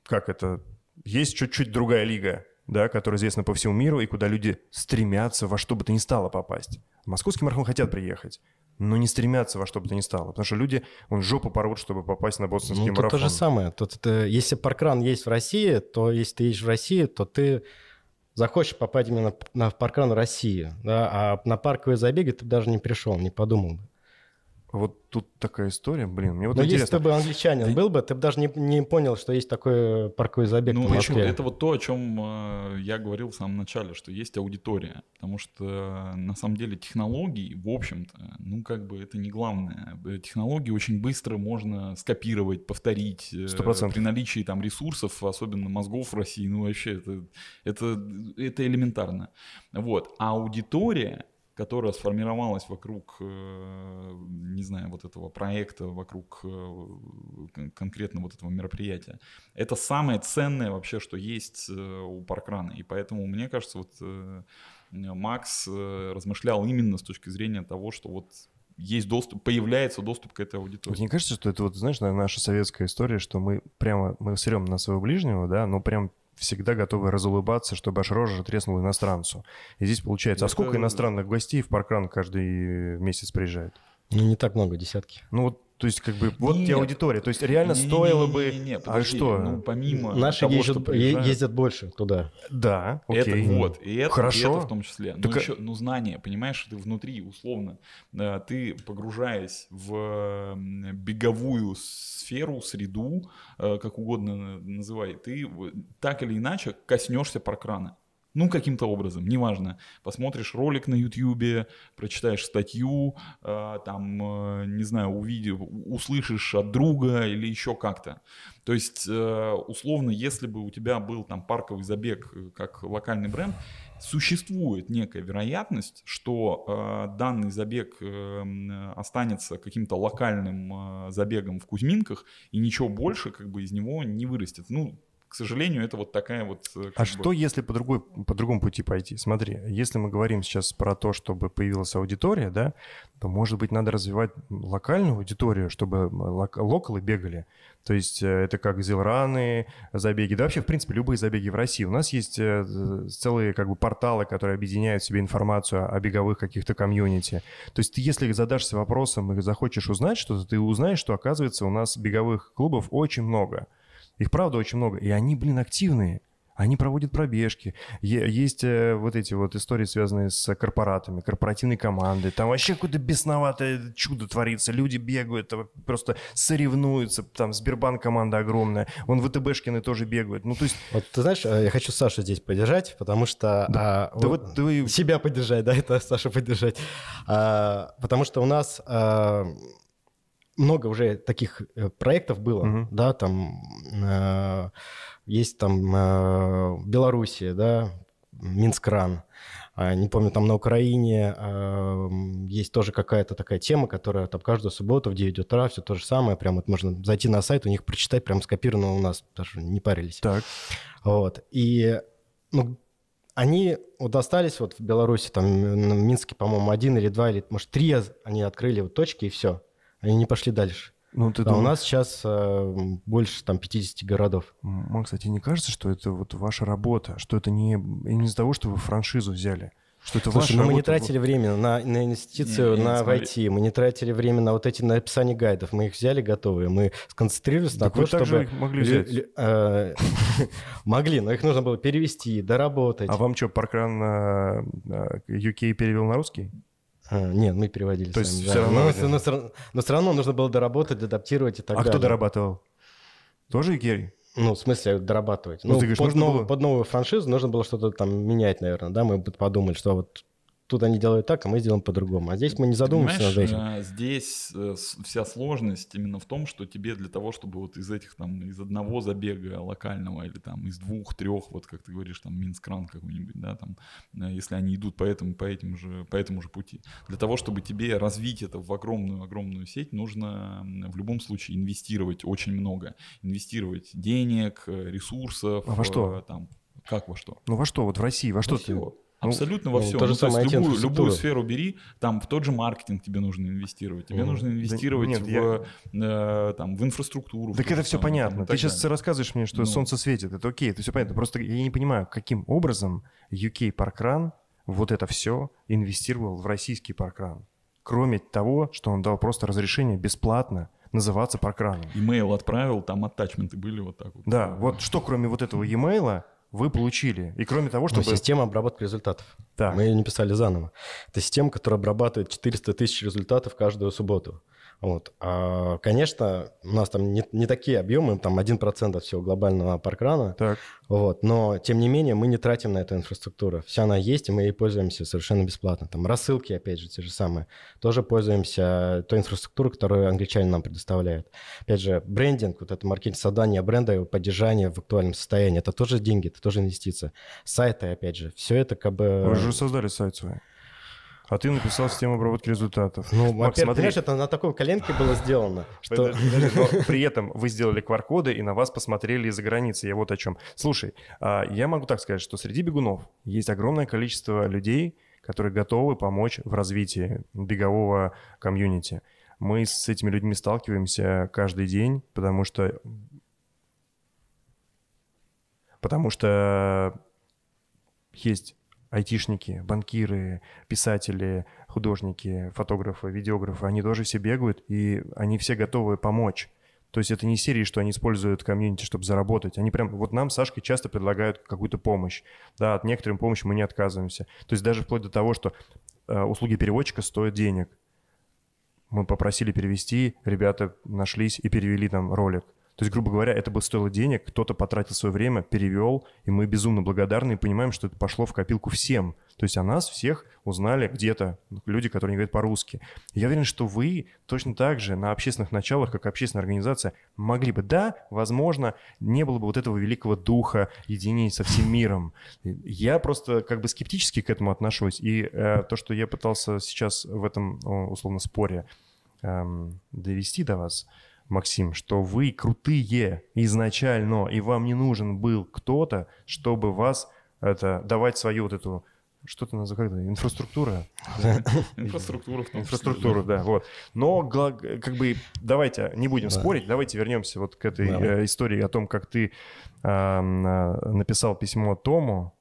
как это, есть чуть-чуть другая лига, да, которая известна по всему миру, и куда люди стремятся во что бы то ни стало попасть. В московский марафон хотят приехать, но не стремятся во что бы то ни стало. Потому что люди, он жопу порвут, чтобы попасть на бостонский Ну, марафон. то же самое. Тут это, если паркран есть в России, то если ты едешь в России, то ты захочешь попасть именно на паркран России. Да? А на парковые забеги ты даже не пришел, не подумал бы. Вот тут такая история, блин, мне вот Но если интересно. ты бы англичанин был бы, ты бы даже не, не понял, что есть такой парковый забег Ну, в это, вот то, о чем э, я говорил в самом начале, что есть аудитория. Потому что э, на самом деле технологии, в общем-то, ну как бы это не главное. Э, Технологии очень быстро можно скопировать, повторить. э, Сто процентов. При наличии там ресурсов, особенно мозгов в России, ну вообще это, это, это элементарно. Вот. А аудитория, которая сформировалась вокруг, э, не знаю, вот этого проекта, вокруг э, кон- конкретно вот этого мероприятия, это самое ценное вообще, что есть э, у Паркрана. И поэтому, мне кажется, вот Макс размышлял именно с точки зрения того, что вот есть доступ, появляется доступ к этой аудитории. не кажется, что это вот, знаешь, наша советская история, что мы прямо, мы срем на своего ближнего, да, но прям всегда готовы разулыбаться, чтобы аж рожа треснула иностранцу. И здесь получается, а сколько иностранных гостей в Паркран каждый месяц приезжает? Ну, не так много, десятки. Ну вот, то есть как бы, вот тебе Нет. аудитория. То есть реально стоило бы... Не-не-не, а подожди, что? Ну, помимо Наши того, ездят, что приезжают- ездят больше туда. Да, Это окей. вот, и это, и Хорошо. это в том числе. Так ну, а- еще, ну, знание, понимаешь, ты внутри, условно, э, ты погружаясь в беговую сферу, среду, э, как угодно на- называй, ты так или иначе коснешься паркрана. Ну, каким-то образом, неважно. Посмотришь ролик на Ютьюбе, прочитаешь статью, э, там, э, не знаю, увидев, услышишь от друга или еще как-то. То есть, э, условно, если бы у тебя был там парковый забег э, как локальный бренд, существует некая вероятность, что э, данный забег э, останется каким-то локальным э, забегом в Кузьминках, и ничего больше как бы из него не вырастет. Ну, к сожалению, это вот такая вот... э, А бы- что, если по, другой, по другому пути пойти? Смотри, если мы говорим сейчас про то, чтобы появилась аудитория, да, то, может быть, надо развивать локальную аудиторию, чтобы лок- локалы бегали. То есть э, это как зилраны, забеги, да вообще, в принципе, любые забеги в России. У нас есть э, целые как бы порталы, которые объединяют в себе информацию о беговых каких-то комьюнити. То есть ты, если задашься вопросом и захочешь узнать что-то, ты узнаешь, что, оказывается, у нас беговых клубов очень много. Их правда очень много. И они, блин, активные. Они проводят пробежки. Есть э, вот эти вот истории, связанные с корпоратами, корпоративной командой. Там вообще какое-то бесноватое чудо творится. Люди бегают, просто соревнуются. Там Сбербанк команда огромная. Вон ВТБшкины тоже бегают. Ну, то есть... Вот ты знаешь, э, я хочу Сашу здесь поддержать, потому что... а, Да вот ты... Себя поддержать, да, это Саша поддержать. А, потому что у нас а, много уже таких э, проектов было, Мгм. да, там э, есть там э, Белоруссия, да, Минскран, А, не помню, там на Украине а, м, есть тоже какая-то такая тема, которая там каждую субботу в 9 утра, все то же самое, прям вот можно зайти на сайт, у них прочитать, прям скопировано у нас, даже не парились. Так. Вот. И ну, они вот остались вот в Беларуси, там в Минске, по-моему, один или два, или, может, три они открыли вот точки, и все. Они не пошли дальше. Ну, ты А у думаешь- нас сейчас э, больше там 50 городов. Макс, а тебе не кажется, что это вот ваша работа? Что это не, не из-за того, что вы франшизу взяли? Что это Слушай, ваша ну мы не тратили время на, на инвестицию, Не, не, на смотри. войти, мы не тратили время на вот эти на написание гайдов. Мы их взяли готовые, мы сконцентрировались на Так том, вы также чтобы... их могли взять. э, Могли, но их нужно было перевести, доработать. А вам что, паркран на на UK перевел на русский? А, Нет, мы переводили То есть сами, да. равно Но, это- но равно- но все равно нужно было доработать, адаптировать и так а далее. кто дорабатывал? Тоже Герри? Ну, в смысле, дорабатывать. Ну, Ну, ты говоришь, под, нужно новую, было- под новую франшизу нужно было что-то там менять, наверное, да? Мы подумали, что вот тут они делают так, а мы сделаем по-другому. А здесь мы не задумываемся над этим. э, здесь э, вся сложность именно в том, что тебе для того, чтобы вот из этих там, из одного забега локального или там из двух, трех, вот как ты говоришь, там Минскран какой-нибудь, да, там, э, если они идут по этому, по этим же, по этому же пути. Для того, чтобы тебе развить это в огромную-огромную сеть, нужно в любом случае инвестировать очень много. Инвестировать денег, э, ресурсов. А во что? Там, как во что? Ну во что, вот в России, во что Во ты? всё. Абсолютно во ну, все. то же самое любую, IT-инфраструктура. любую сферу бери, там в тот же маркетинг тебе нужно инвестировать. Тебе Мгм. нужно Да инвестировать нет, в, я- э, там, в инфраструктуру. в Так ту это все там, понятно. и Ты сейчас далее. рассказываешь мне, что Ну. солнце светит. Это окей, это все понятно. Просто я не понимаю, каким образом UK паркран вот это все инвестировал в российский паркран. Кроме того, что он дал просто разрешение бесплатно называться паркраном. Имейл отправил, там аттачменты были вот так вот. Да, вот что кроме вот этого e-mail вы получили? И кроме того, Ну, чтобы... система обработки результатов. Так. Мы ее не писали заново. Это система, которая обрабатывает 400 тысяч результатов каждую субботу. Вот. А, конечно, у нас там не, не такие объемы, там 1% от всего глобального паркрана, Так, вот, но тем не менее мы не тратим на эту инфраструктуру. Вся она есть, и мы ей пользуемся совершенно бесплатно. Там рассылки, опять же, те же самые. Тоже пользуемся той инфраструктурой, которую англичане нам предоставляют. Опять же, брендинг, вот это маркетинг создания бренда, его поддержание в актуальном состоянии, это тоже деньги, это тоже инвестиция. Сайты, опять же, все это как бы... вы же создали сайт свой. А ты написал систему обработки результатов. Ну, Макс, смотри. понимаешь, это на такой коленке было сделано, что... Подожди, подожди, но при этом вы сделали QR-коды, и на вас посмотрели из-за границы. Я вот о чем. Слушай, а, я могу так сказать, что среди бегунов есть огромное количество людей, которые готовы помочь в развитии бегового комьюнити. Мы с этими людьми сталкиваемся каждый день, потому что... Потому что есть айтишники, банкиры, писатели, художники, фотографы, видеографы, они тоже все бегают, и они все готовы помочь. То есть это не серии, что они используют комьюнити, чтобы заработать. Они прям, вот нам с Сашкой часто предлагают какую-то помощь. Да, от некоторым помощи мы не отказываемся. То есть даже вплоть до того, что э, услуги переводчика стоят денег. Мы попросили перевести, ребята нашлись и перевели там ролик. То есть, грубо говоря, это бы стоило денег, кто-то потратил свое время, перевел, и мы безумно благодарны и понимаем, что это пошло в копилку всем. То есть о нас всех узнали где-то люди, которые не говорят по-русски. Я уверен, что вы точно так же на общественных началах, как общественная организация, могли бы, да, возможно, не было бы вот этого великого духа единения со всем миром. Я просто как бы скептически к этому отношусь, и э, то, что я пытался сейчас в этом, условно, споре эм, довести до вас, Максим, что вы крутые изначально, и вам не нужен был кто-то, чтобы вас это давать свою вот эту что ты называешь, как это, инфраструктура? Инфраструктура в том числе, Инфраструктура, да, вот. Но как бы давайте не будем спорить, давайте вернемся вот к этой э, истории о том, как ты а, написал письмо Тому,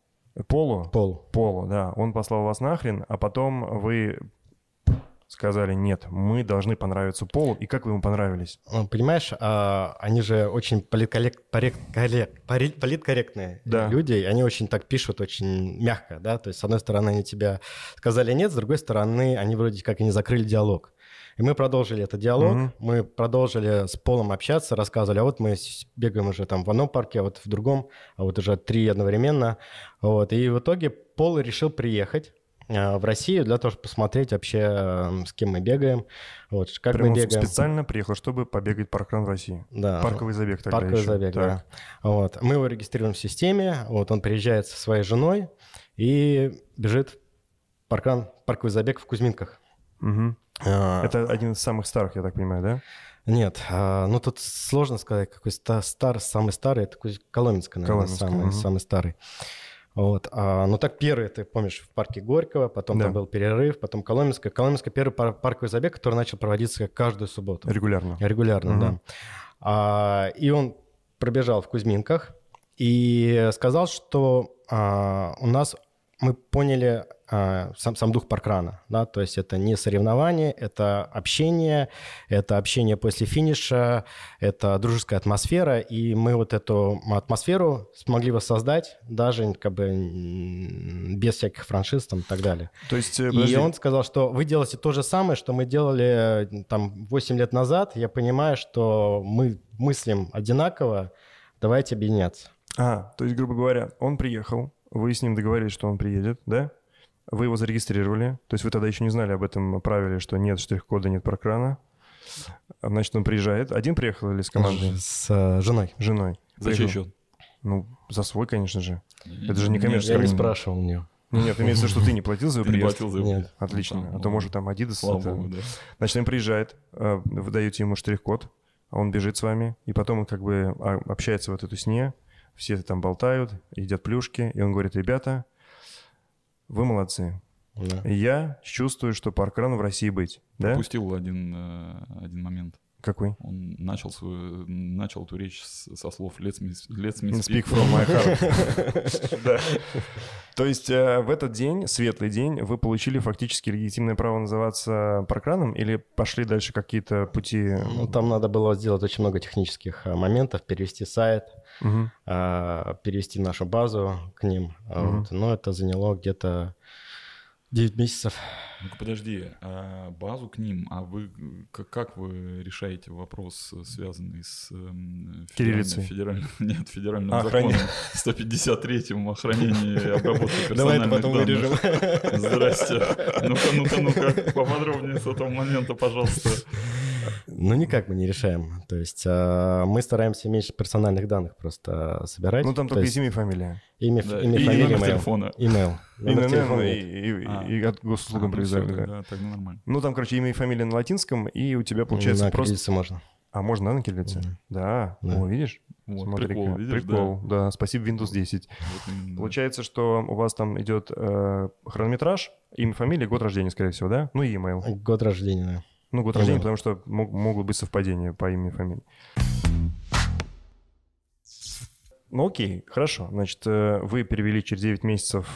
Полу, Пол. Полу, да, он послал вас нахрен, а потом вы сказали, нет, мы должны понравиться Полу, и как вы ему понравились? Ну, Понимаешь, а, они же очень политкоррек- порек- коррек- пори- политкорректные Да. люди, и они очень так пишут, очень мягко, да, то есть с одной стороны они тебя сказали нет, с другой стороны они вроде как и не закрыли диалог. И мы продолжили этот диалог, Мгм. мы продолжили с Полом общаться, рассказывали, а вот мы бегаем уже там в одном парке, а вот в другом, а вот уже три одновременно. Вот. И в итоге Пол решил приехать в Россию для того, чтобы посмотреть вообще, а, с кем мы бегаем, вот, как Прям мы бегаем. специально приехал, чтобы побегать паркран в России. Да. Парковый забег тогда Парковый еще. забег, Так. да. Вот. Мы его регистрируем в системе, вот он приезжает со своей женой и бежит паркран, парковый забег в Кузьминках. Мгм. А, Это один из самых старых, я так понимаю, да? Нет, а, ну тут сложно сказать, какой ста- стар, самый старый, это Коломенская, наверное, Коломенская, самый, мгм. самый старый. Вот. А, ну так первый, ты помнишь, в парке Горького, потом Да. там был перерыв, потом Коломенская. Коломенская первый пар- парковый забег, который начал проводиться каждую субботу. Регулярно. Регулярно, Мгм. да. А, и он пробежал в Кузьминках и сказал, что а, у нас мы поняли а, сам, сам дух паркрана, да, то есть это не соревнование, это общение, это общение после финиша, это дружеская атмосфера, и мы вот эту атмосферу смогли воссоздать даже как бы без всяких франшиз там и так далее. То есть, э, И подожди, он сказал, что вы делаете то же самое, что мы делали э, там 8 лет назад. Я понимаю, что мы мыслим одинаково, давайте объединяться. А, то есть, грубо говоря, он приехал, вы с ним договорились, что он приедет, да? Вы его зарегистрировали, то есть вы тогда еще не знали об этом правиле, что нет штрих-кода, нет паркрана. Значит, он приезжает. Один приехал или с командой? С э, женой. С женой. За чей Приехал. счет? Ну, за свой, конечно же. Это же не коммерческая Я не спрашивал у нее. Ну, нет, имеется в виду, что ты не платил за не приезд. платил за его приезд. Отлично. А то, может, там Adidas... Слава это- богу, да. Значит, он приезжает, э, вы даете ему штрих-код, а он бежит с вами, и потом он как бы а, общается в эту сне, все там болтают, едят плюшки, и он говорит, ребята, вы молодцы. Да. И я чувствую, что паркрану в России быть. Да? Один, э, один момент. Какой? Он начал, свою, начал эту речь со слов «Let's me, let's me Speak speak from my heart. Да. То есть э, в этот день, светлый день, вы получили фактически легитимное право называться паркраном или пошли дальше какие-то пути? Ну, там надо было сделать очень много технических а, моментов, перевести сайт, А, перевести нашу базу к ним. Мгм. вот. Но это заняло где-то 9 месяцев. Ну-ка, подожди, а базу к ним, а вы как, как вы решаете вопрос, связанный с Кириллицей. федеральным, нет, федеральным Охране. законом 153-м о хранении и обработке Давай это персональных потом данных? вырежем. Здрасте. Ну-ка, ну-ка, ну-ка, поподробнее с этого момента, пожалуйста. Ну, никак мы не решаем. То есть а, мы стараемся меньше персональных данных просто собирать. Ну там То только есть есть имя и фамилия. имя, Да, имя, и фамилия, номер телефона. Имейл. И телефона и, и- А. и от госуслугам А, привязали. да. тогда нормально. Ну там, короче, имя и фамилия на латинском, и у тебя получается На просто... можно. А можно да, на кириллице? Мгм. Да. Да. О, видишь? Вот, Смотри-ка. прикол, видишь, Прикол, да. Спасибо Windows 10. да? Вот именно, да. Получается, что у вас там идет э, хронометраж, имя, фамилия, год рождения, скорее всего, да? Ну и email. Год рождения. да. Ну, год рождения, потому что мог- могут быть совпадения по имени и фамилии. Ну окей, хорошо. Значит, э, вы перевели через 9 месяцев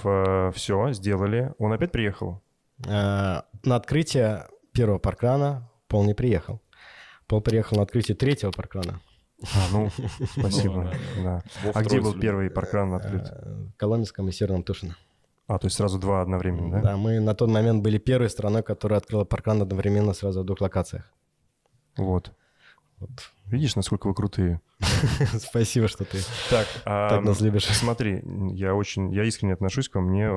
все, сделали. Он опять приехал? А, На открытие первого паркрана Пол не приехал. Пол приехал на открытие третьего паркрана. А, ну, спасибо. Ну, да, А где был первый паркран открыт? э, В Коломенском и Северном Тушино. А, то есть сразу два одновременно, да? Да, мы на тот момент были первой страной, которая открыла паркран одновременно сразу в двух локациях. Вот. Вот. Видишь, насколько вы крутые? Спасибо, что ты Так, а, так нас любишь. Смотри, я очень, я искренне отношусь к вам. Мне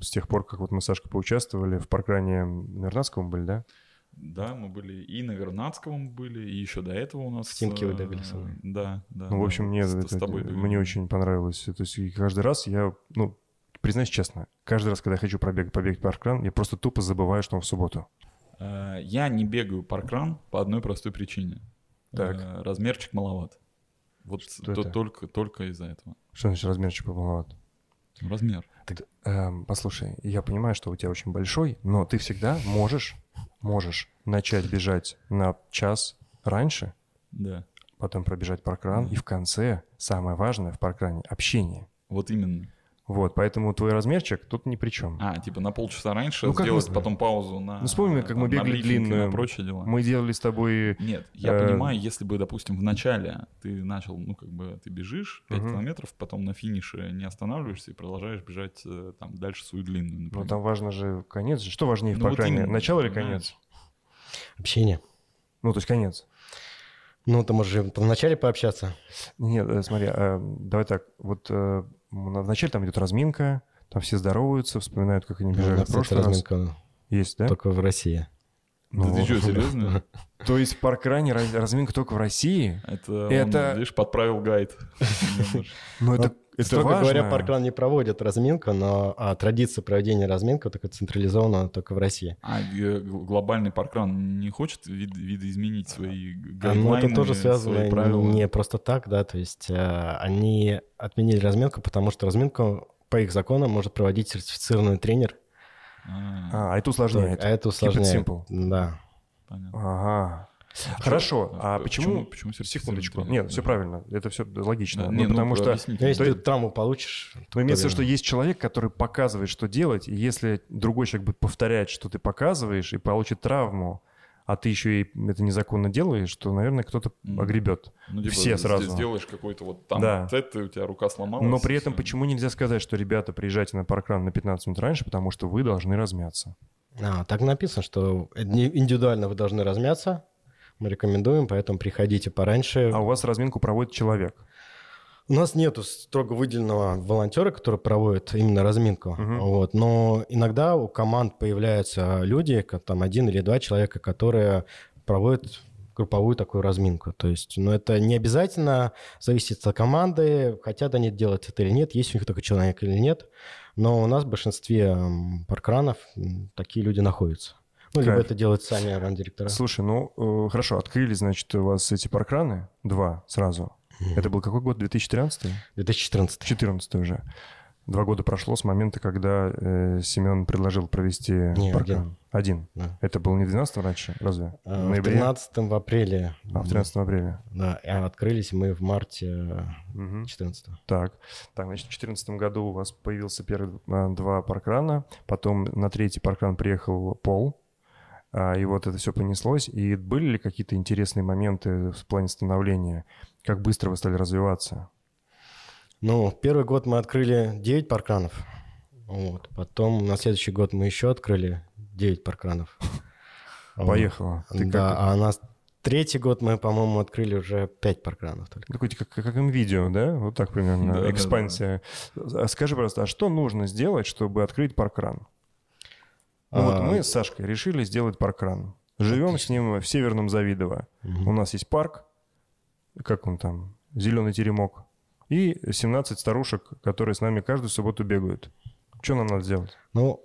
с тех пор, как вот мы с Сашкой поучаствовали в паркране на Вернадском были, да? Да, мы были и на Вернадском были, и еще до этого у нас... В Тимке вы были со мной. Да, да. Ну, в общем, мне, с- это- с тобой были. мне очень понравилось. То есть каждый раз я, ну, признаюсь честно, каждый раз, когда я хочу пробегать, побегать паркран, я просто тупо забываю, что он в субботу. Э, Я не бегаю паркран по одной простой причине. Так. Э, Размерчик маловат. Вот Что то- это? только, только из-за этого. Что значит размерчик маловат? Размер. Эм, послушай, я понимаю, что у тебя очень большой, но ты всегда можешь, можешь начать бежать на час раньше, Да. потом пробежать паркран, и в конце, самое важное в паркране, общение. Вот именно. Вот, поэтому твой размерчик тут ни при чем. А, типа на полчаса раньше Ну, как сделать мы- потом паузу на... Ну, вспомни, как мы бегали длинную. На прочие дела. Мы делали с тобой... Нет, я Э, понимаю, если бы, допустим, в начале ты начал, ну, как бы, ты бежишь 5 Мгм. километров, потом на финише не останавливаешься и продолжаешь бежать э, там дальше свою длинную, Ну, например. там важно же конец. Что важнее в Ну, вот именно, Начало или конец? Общение. Ну, то есть конец. Ну, ты можешь и вначале пообщаться. Нет, э, смотри, э, давай так. Вот э, вначале там идет разминка, там все здороваются, вспоминают, как они У бежали нас, в прошлый кстати, раз. разминка Есть, да? только в России. Ну, Да ты что, серьезно? То есть в паркране раз- разминка только в России? Это, Это- он, видишь, подправил гайд. Ну, это, Вот это Строго важно. говоря, паркран не проводит разминку, но а, традиция проведения разминки вот такая централизована только в России. А глобальный паркран не хочет вид- видоизменить свои А, ну, гайдлайны, это тоже связано свои правила? не просто так, да, то есть э, они отменили разминку, потому что разминку по их законам может проводить сертифицированный тренер, А, А, а это усложняет. а это Keep it усложняет. simple. Да. понятно. Ага. Хорошо, а почему... Почему Секундочку. сертифицированный Нет, тренер? все правильно. Это все логично. Да, Ну, не, ну, потому что... объясните. Ну, если То ты травму получишь... Ну, имеется в виду, что то- есть человек, который показывает, что делать, и если другой человек будет повторять, что ты показываешь, и получит травму, а ты еще и это незаконно делаешь, то, наверное, кто-то огребет. Ну, типа, все сразу. Сделаешь какой-то вот там Да. это, у тебя рука сломалась. Но при этом почему нельзя сказать, что, ребята, приезжайте на паркран на 15 минут раньше, потому что вы должны размяться? А, так написано, что индивидуально вы должны размяться. Мы рекомендуем, поэтому приходите пораньше. А у вас разминку проводит человек. У нас нету строго выделенного волонтера, который проводит именно разминку. Мгм. Вот. Но иногда у команд появляются люди, там один или два человека, которые проводят групповую такую разминку. То есть, ну, это не обязательно зависит от команды, хотят они делать это или нет, есть у них такой человек или нет. Но у нас в большинстве паркранов такие люди находятся. Ну, либо Кайф. это делают сами ран-директора. Слушай, ну э, хорошо, открыли, значит, у вас эти паркраны, два сразу. Это был какой год? 2013? 2014. 14 уже. Два года прошло с момента, когда э, Семен предложил провести Не, паркран. Один. Да. Это было не 12 раньше, разве? А, в В ноябре? 13 в апреле. А, в 13 апреля. Да, а открылись мы в марте Мгм. 14 Так. Так, значит, в 2014 году у вас появился первые а, два паркрана, потом на третий паркран приехал Пол, и вот это все понеслось. И были ли какие-то интересные моменты в плане становления? Как быстро вы стали развиваться? Ну, первый год мы открыли 9 паркранов. Вот. Потом на следующий год мы еще открыли 9 паркранов. Поехало. Ты да, как, а на третий год мы, по-моему, открыли уже 5 паркранов только. такой, как, как им видео, да? Вот так примерно, Да-да-да. экспансия. А Скажи, пожалуйста, а что нужно сделать, чтобы открыть паркран? Ну вот А, мы с Сашкой решили сделать паркран. Живем с ним в Северном Завидово. мгм. У нас есть парк, как он там, зеленый теремок, и 17 старушек, которые с нами каждую субботу бегают. Что нам надо сделать? Ну,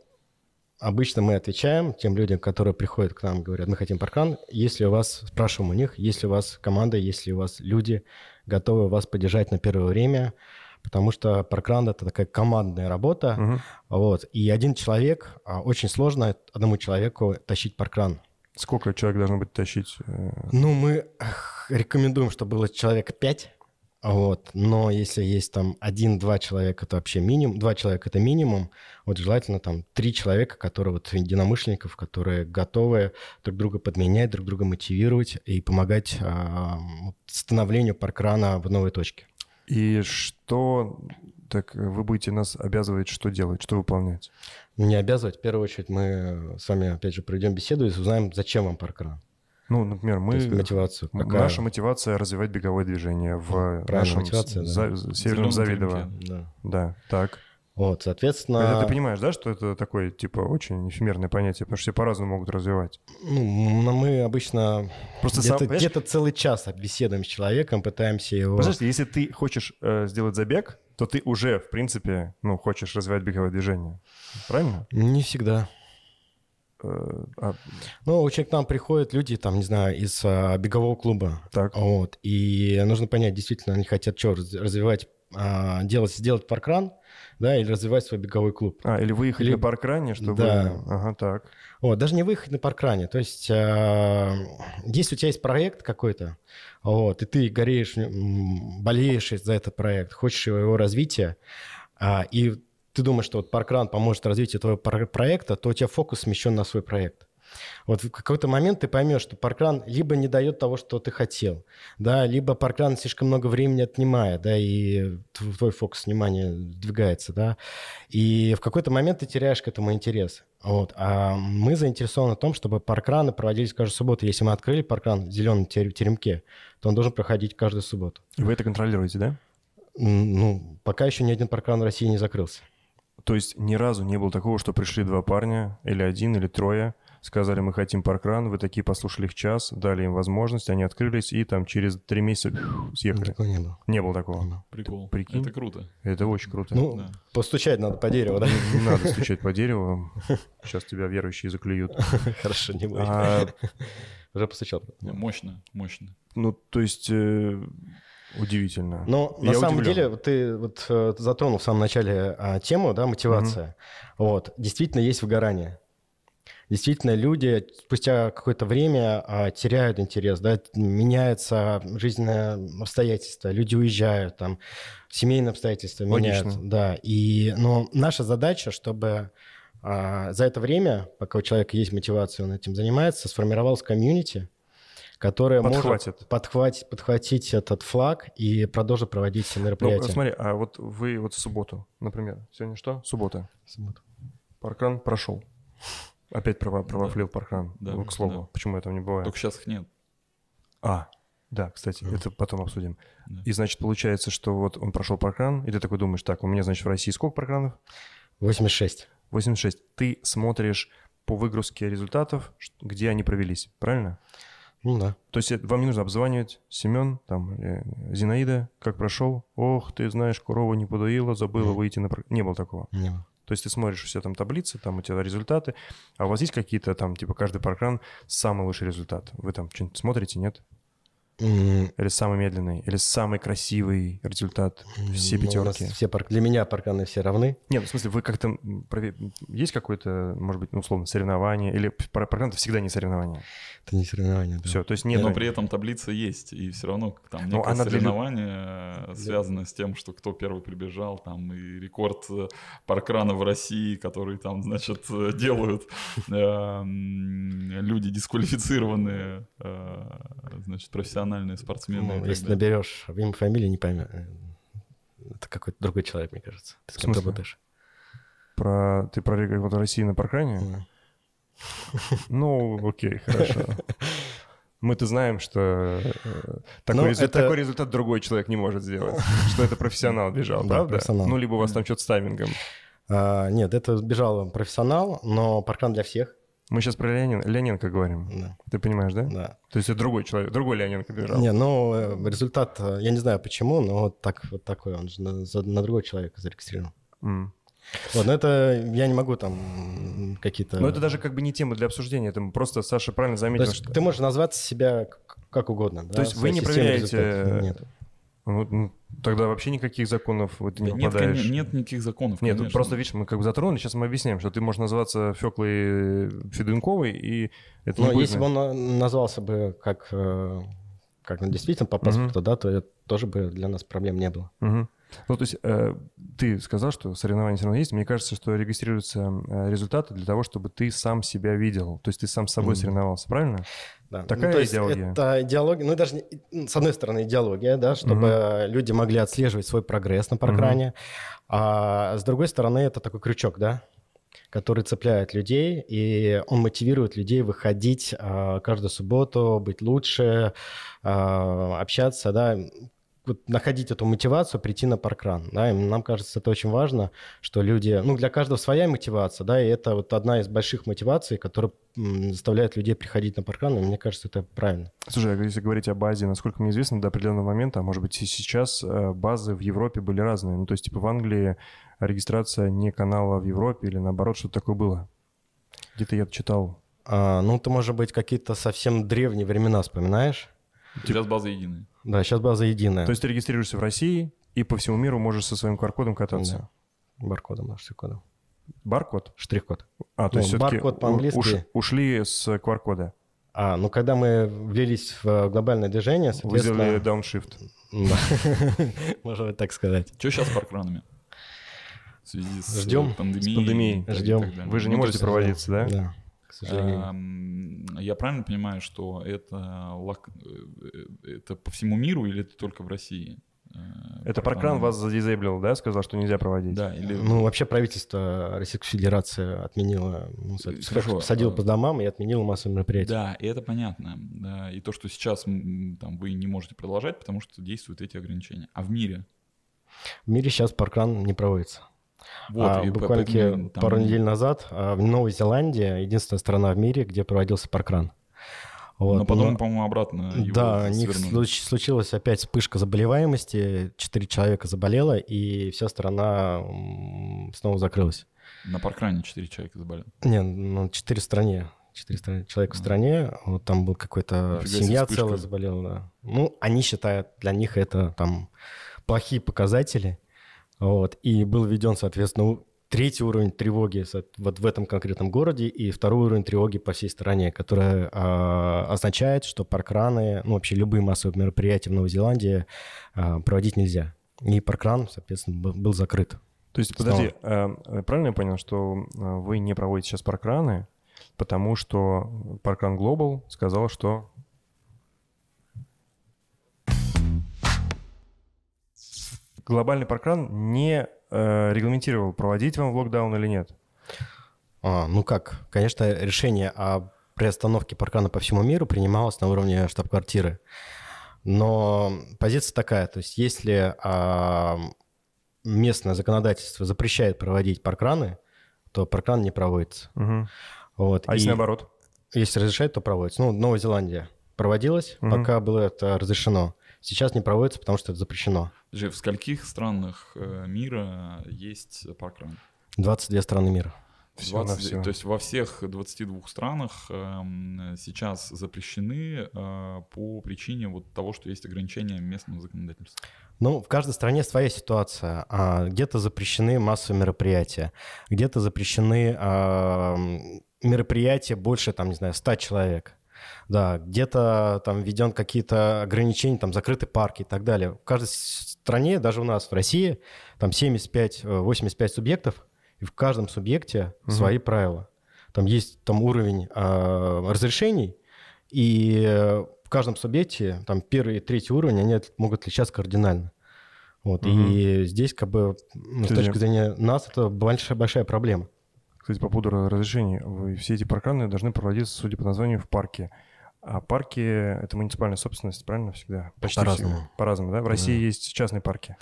обычно мы отвечаем тем людям, которые приходят к нам, говорят, мы хотим паркран. Если у вас, спрашиваем у них, если у вас команда, если у вас люди готовы вас поддержать на первое время, потому что паркран — это такая командная работа, Мгм. вот, и один человек, а, очень сложно одному человеку тащить паркран. Сколько человек должно быть тащить? э, Ну, мы рекомендуем, чтобы было человек 5, вот, но если есть там один-два человека, это вообще минимум, два человека это минимум, вот желательно там три человека, которые вот единомышленников, которые готовы друг друга подменять, друг друга мотивировать и помогать вот становлению паркрана в новой точке. И что... Так вы будете нас обязывать что делать, что выполнять? Не обязывать, в первую очередь мы с вами опять же проведем беседу и узнаем, зачем вам паркран, Ну, например, мы... то есть мотивацию. какая. Наша мотивация развивать беговое движение в Правильная нашем мотивация, да. за- Северном Завидово. Да. Да, так. Вот, соответственно... Это ты понимаешь, да, что это такое, типа, очень эфемерное понятие, потому что все по-разному могут развивать. Ну, мы обычно Просто где-то, сам, где-то целый час беседуем с человеком, пытаемся его... Подожди, если ты хочешь э, сделать забег, то ты уже, в принципе, ну, хочешь развивать беговое движение. Правильно? Не всегда. Э, а, Ну, очень к нам приходят люди, там, не знаю, из а, бегового клуба. так. Вот. И нужно понять, действительно, они хотят что, раз- развивать, а, делать, сделать паркран, да, или развивать свой беговой клуб. А, или выехать Или- на паркране, чтобы... Да. Ага, так. Вот, даже не выехать на паркране. То есть, а, если у тебя есть проект какой-то, вот, и ты гореешь, болеешь за этот проект, хочешь его, развития, а, и ты думаешь, что вот паркран поможет развитию твоего проекта, то у тебя фокус смещен на свой проект. Вот в какой-то момент ты поймешь, что паркран либо не дает того, что ты хотел, да, либо паркран слишком много времени отнимает, да, и тв- твой фокус внимания двигается, да, и в какой-то момент ты теряешь к этому интерес. Вот. А мы заинтересованы в том, чтобы паркраны проводились каждую субботу. Если мы открыли паркран в зеленом тер- теремке, то он должен проходить каждую субботу. Вы это контролируете, да? Ну, пока еще ни один паркран в России не закрылся. То есть ни разу не было такого, что пришли два парня, или один, или трое, сказали, мы хотим паркран, вы такие послушали их час, дали им возможность, они открылись, и там через три месяца съехали. Такого не было. Не было такого. Прикол. Прикинь. Это круто. Это очень круто. Ну, Да. постучать надо по дереву, да? Не надо стучать по дереву. Сейчас тебя верующие заклюют. Хорошо, не буду. А, Уже постучал. Мощно, мощно. ну, то есть, э, удивительно. Но Я на самом удивлен. деле, вот ты вот э, затронул в самом начале а, тему, да, мотивация. Вот, действительно есть выгорание. Действительно, люди спустя какое-то время а, теряют интерес, да, меняется жизненное обстоятельства, люди уезжают, там, семейные обстоятельства Логично. меняются, да. И, но наша задача, чтобы а, за это время, пока у человека есть мотивация, он этим занимается, сформировалась комьюнити, которая Подхватит. может подхватить, подхватить этот флаг и продолжить проводить Ну, мероприятия. смотри, а вот вы вот в субботу, например, сегодня что? Суббота. Паркран прошел. Опять права, провафлил паркран. Да, Ну, к слову, да. почему этого не бывает? Только сейчас их нет. А, Да, кстати, это потом обсудим. Да. И, значит, получается, что вот он прошел паркран, и ты такой думаешь, так, у меня, значит, в России сколько паркранов? 86. 86. Ты смотришь по выгрузке результатов, где они провелись, правильно? Ну да. То есть это- вам не нужно обзванивать Семен, там, э, Зинаида, как прошел? Ох, ты знаешь, корова не подоила, забыла выйти на... Не было такого. Не было. То есть ты смотришь все там таблицы, там у тебя результаты, а у вас есть какие-то там, типа, каждый паркран самый лучший результат? Вы там что-нибудь смотрите, нет? М, Или самый медленный, или самый красивый результат, все ну, пятерки? Все парк... Для меня парканы все равны. Нет, ну, в смысле, вы как-то есть какое-то, может быть, ну, условно, соревнование, или пар- паркран это всегда не соревнование? Это не соревнование. да. Все, то есть нет... Но при этом таблица есть, и все равно там Ну, некое она для лю- соревнование связано с тем, что кто первый прибежал, там и рекорд э, паркрана в России, который там, значит, э, делают э, люди дисквалифицированные, значит, профессиональные спортсмены. Ну, если наберешь имя, фамилию, не поймешь. Это какой-то другой человек, мне кажется. Ты с кем работаешь? Про... Ты про рекорд России на паркране? Да. Ну, окей, хорошо. Мы-то знаем, что э, такой, Ну, резу- это- такой результат другой человек не может сделать. Что это профессионал бежал, Да, правда? профессионал. Ну, либо у вас там что-то с таймингом. А, нет, это сбежал профессионал, но паркан для всех. Мы сейчас про Леонин, Леоненко говорим. Да, Ты понимаешь, да? да. То есть это другой человек, другой Леоненко бежал. Не, ну, э, результат, э, я не знаю почему, но вот, так, вот такой, он же на, на другого человека зарегистрирован. М. Вот, но это я не могу там какие-то... Но это даже как бы не тема для обсуждения. Это просто Саша правильно То заметил, есть что... ты можешь назвать себя как угодно. да, То есть вы не проверяете, э, Нет. Ну, ну, тогда вообще никаких законов вот, ты не Да нет, попадаешь. коне- нет никаких законов. Нет, конечно. просто, видишь, мы как бы затронули, сейчас мы объясняем, что ты можешь называться Феклой Федунковой, и это не Но будет если бы он на- назвался бы как, э, как он действительно по паспорту, да, то это тоже бы для нас проблем не было. Мгм. Ну, то есть э, ты сказал, что соревнования все равно есть. Мне кажется, что регистрируются э, результаты для того, чтобы ты сам себя видел. То есть ты сам с собой Мгм. соревновался, правильно? Да. Ну, Такая есть идеология. Это идеология, ну даже ну, с одной стороны идеология, да, чтобы люди могли отслеживать свой прогресс на паркране, а с другой стороны это такой крючок, да, который цепляет людей, и он мотивирует людей выходить а, каждую субботу, быть лучше, а, общаться, да, вот находить эту мотивацию, прийти на паркран, да, и нам кажется, это очень важно, что люди, ну, для каждого своя мотивация, да, и это вот одна из больших мотиваций, которая заставляет людей приходить на паркран, и мне кажется, это правильно. Слушай, а если говорить о базе, насколько мне известно, до определенного момента, а может быть и сейчас, э, базы в Европе были разные. Ну, то есть, типа, в Англии регистрация не канала в Европе или наоборот, что такое было? Где-то я читал. А, ну, ты, может быть, какие-то совсем древние времена вспоминаешь? Сейчас база единая. Да, сейчас база единая. То есть ты регистрируешься в России и по всему миру можешь со своим QR-кодом кататься. Баркодом, да, штрих-кодом. Баркод? Штрих-код. А, то Ну, есть все-таки баркод по-английски. ушли с QR-кода. А, ну, когда мы влились в глобальное движение, Вы сделали соответственно... дауншифт. Да. Можно так сказать. Что сейчас с паркранами? В связи с Ждем. э, пандемией. С пандемией. Ждем. Вы же не Ну, то можете проводиться, да? Да, к сожалению. Я правильно понимаю, что это, э, это по всему миру или это только в России? Э, Это паркран вас задизейблил, да? Сказал, что нельзя проводить. Да, или... Ну, вообще правительство Российской Федерации отменило, ну, Хорошо, посадило а- по домам и отменило массовые мероприятия. Да, и это понятно. Да, и то, что сейчас там, вы не можете продолжать, потому что действуют эти ограничения. А в мире? В мире сейчас паркран не проводится. Вот, А буквально поэтому там- пару недель назад а, в Новой Зеландии единственная страна в мире, где проводился паркран. Вот, Но потом, но- по-моему, обратно его Да, у них случ- случилась опять вспышка заболеваемости, четыре человека заболело, и вся страна снова закрылась. На паркране 4 человека заболели. Не, ну, четыре в стране. Четыре страны, человека в стране, вот там был какой-то семья вспышка. целая заболела, да. Ну, они считают, для них это там плохие показатели, вот, и был введен, соответственно, третий уровень тревоги вот в этом конкретном городе и второй уровень тревоги по всей стране, которая а, означает, что паркраны, ну, вообще любые массовые мероприятия в Новой Зеландии а, проводить нельзя. И паркран, соответственно, был, был закрыт. То есть, Снова. подожди, а, э, правильно я понял, что э, вы не проводите сейчас паркраны, потому что Паркран Глобал сказал, что... Глобальный паркран не э, регламентировал, проводить вам в локдаун или нет. А, ну как, конечно, решение о приостановке паркана по всему миру принималось на уровне штаб-квартиры. Но позиция такая, то есть если а, местное законодательство запрещает проводить паркраны, то паркран не проводится. Мгм. Вот. А И если наоборот? если разрешает, то проводится. Ну, Новая Зеландия проводилась, Мгм. пока было это разрешено. Сейчас не проводится, потому что это запрещено. Подожди, в скольких странах э, мира есть паркран? 22 страны мира. Всего на 20, всего. То есть во всех 22 странах эм, сейчас запрещены э, по причине вот того, что есть ограничения местного законодательства. Ну, в каждой стране своя ситуация. А, Где-то запрещены массовые мероприятия, где-то запрещены м, мероприятия больше, там, не знаю, 100 человек. Да, где-то там введен какие-то ограничения, там закрыты парки и так далее. В каждой стране, даже у нас в России, там 75-85 субъектов, и в каждом субъекте Мгм. свои правила. Там есть там уровень а, разрешений, и э, в каждом субъекте, там первый и третий уровень, они могут отличаться кардинально. Вот. И здесь, как бы, ну, с точки зрения нас, это большая, большая проблема. Кстати, по поводу разрешений. Вы- Все эти паркраны должны проводиться, судя по названию, в парке. А парки — это муниципальная собственность, правильно, всегда? Почти По-разному. По-разному, да? В России Да. есть частные парки.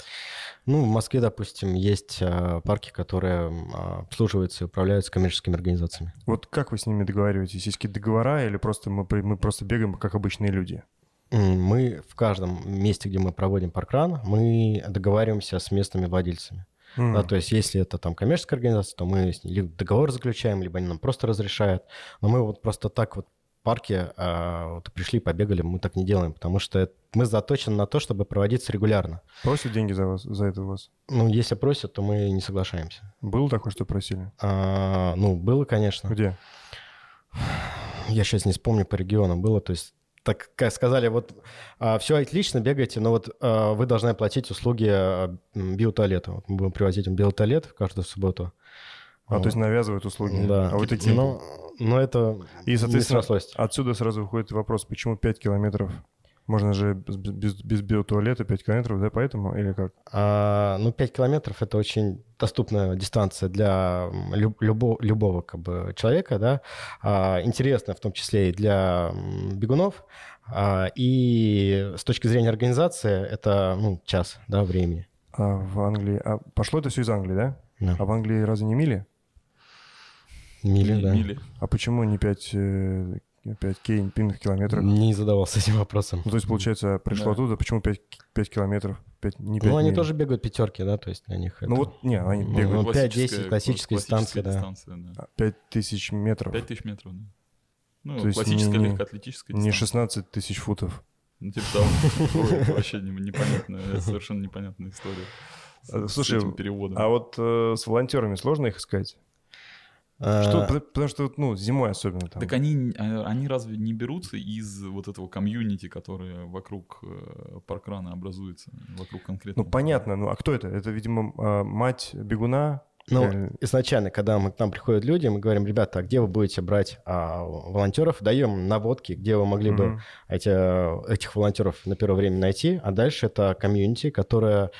Ну, в Москве, допустим, есть а, парки, которые а, обслуживаются и управляются коммерческими организациями. Вот как вы с ними договариваетесь? Есть какие-то договора или просто мы, мы просто бегаем, как обычные люди? Мы в каждом месте, где мы проводим паркран, мы договариваемся с местными владельцами. М. Да, то есть, если это там коммерческая организация, то мы с ней либо договор заключаем, либо они нам просто разрешают. Но мы вот просто так вот парке а, вот пришли, побегали, мы так не делаем, потому что это- мы заточены на то, чтобы проводиться регулярно. Просят деньги за, вас, за это у вас? Ну, если просят, то мы не соглашаемся. Было такое, что просили? А, ну, было, конечно. Где? Я сейчас не вспомню по регионам было, то есть так сказали, вот все отлично, бегайте, но вот а, вы должны оплатить услуги а, биотуалета. Вот мы будем привозить им биотуалет каждую субботу. А, то есть навязывают услуги. Да. А вы такие... Но, но это И, не соответственно, срослось. отсюда сразу выходит вопрос, почему 5 километров? Можно же без, без, без биотуалета 5 километров, да, поэтому? Или как? А, ну, 5 километров — это очень доступная дистанция для любо- любого как бы, человека, да, А, интересная в том числе и для бегунов. А, и с точки зрения организации это ну, час да, времени. А в Англии... А пошло это все из Англии, да? Да. А в Англии разве не мили? Мили, Ми- да. мили. А почему не 5, 5 кейнпинных километров? Не задавался этим вопросом. Ну, то есть, получается, пришло Да. оттуда, почему 5, 5 километров? 5, не 5 Ну, они тоже бегают пятерки, да, то есть для них Ну это- вот, не, они Ну, бегают ну, 5-10 классическая дистанция, да. дистанция, да. 5 тысяч метров. 5 тысяч метров, да. Ну, То есть классическая не- не- легкоатлетическая Не дистанция. 16 тысяч футов. Ну, типа того. Вообще не- непонятная, это совершенно непонятная история. с- А, с слушай, этим переводом. А вот э, с волонтерами сложно их искать? А, Что, потому- потому что, ну, зимой особенно там. Так они, а, они разве не берутся из вот этого комьюнити, которое вокруг э, паркрана образуется, вокруг конкретного? Ну, понятно, ну, а кто это? Это, видимо, э, мать бегуна? Ну, Или- изначально, когда мы, к нам приходят люди, мы говорим, ребята, а где вы будете брать а, волонтеров? Даем наводки, где вы могли бы Мгм. эти, этих волонтеров на первое время найти, а дальше это комьюнити, которое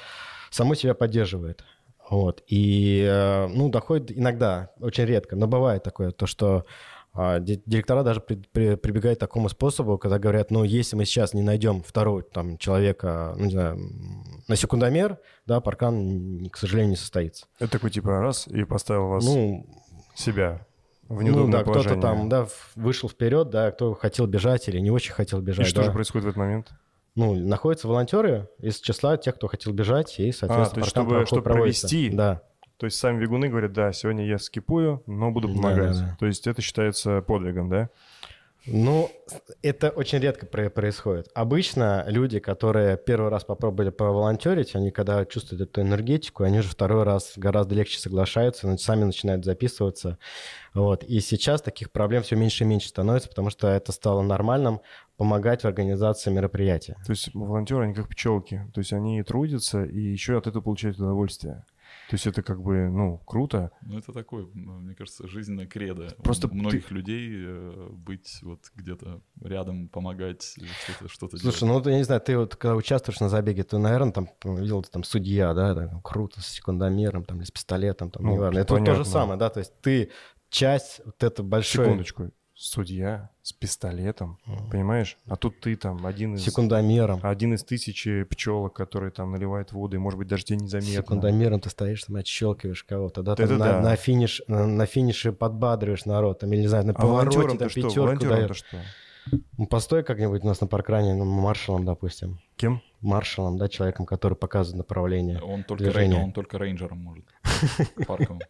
само себя поддерживает. Вот. И, э, ну, доходит иногда, очень редко, но бывает такое, то, что а, ди- директора даже при- при- прибегают к такому способу, когда говорят, ну, если мы сейчас не найдем второго там, человека, ну, не знаю, на секундомер, да, паркан, к сожалению, не состоится. Это такой, типа, раз, и поставил вас, Ну, себя, в ну неудобное да, кто-то положение. там, да, вышел вперед, да, кто хотел бежать или не очень хотел И бежать. что да. же происходит в этот момент? Ну, находятся волонтеры из числа тех, кто хотел бежать, и, соответственно, А, то есть чтобы- чтобы проводится. провести. Да. То есть сами бегуны говорят, да, сегодня я скипую, но буду Да, помогать. да, да. То есть это считается подвигом, да? Ну, это очень редко про- происходит. Обычно люди, которые первый раз попробовали поволонтерить, они когда чувствуют эту энергетику, они уже второй раз гораздо легче соглашаются, сами начинают записываться. Вот. И сейчас таких проблем все меньше и меньше становится, потому что это стало нормальным помогать в организации мероприятия. То есть волонтеры, они как пчелки. То есть они трудятся и еще от этого получают удовольствие. То есть это как бы, ну, круто. Ну, это такое, мне кажется, жизненное кредо. Просто у многих людей э, быть вот где-то рядом, помогать, э, что-то что Слушай, делать. ну вот я не знаю, ты вот когда участвуешь на забеге, ты, наверное, там видел ты там судья, да, там, круто, с секундомером там, или с пистолетом, там, Ну, неважно. Это вот то понятно. же самое, да, то есть ты часть вот это большой... Секундочку. Судья с пистолетом, Мгм. понимаешь? А тут ты там один из... Секундомером. Один из тысячи пчелок, которые там наливают воду, и, может быть, даже тебе незаметно. Секундомером ты стоишь, там отщелкиваешь кого-то, да, Это там на, да. на финиш, на, на финише подбадриваешь народ, там, или, не знаю, на А повороте там что? пятерку даешь. что? Ну, постой как-нибудь у нас на паркране, ну, маршалом, допустим. Кем? Маршалом, да, человеком, который показывает направление. Он только, Движение. рей- он только рейнджером может. Парковым.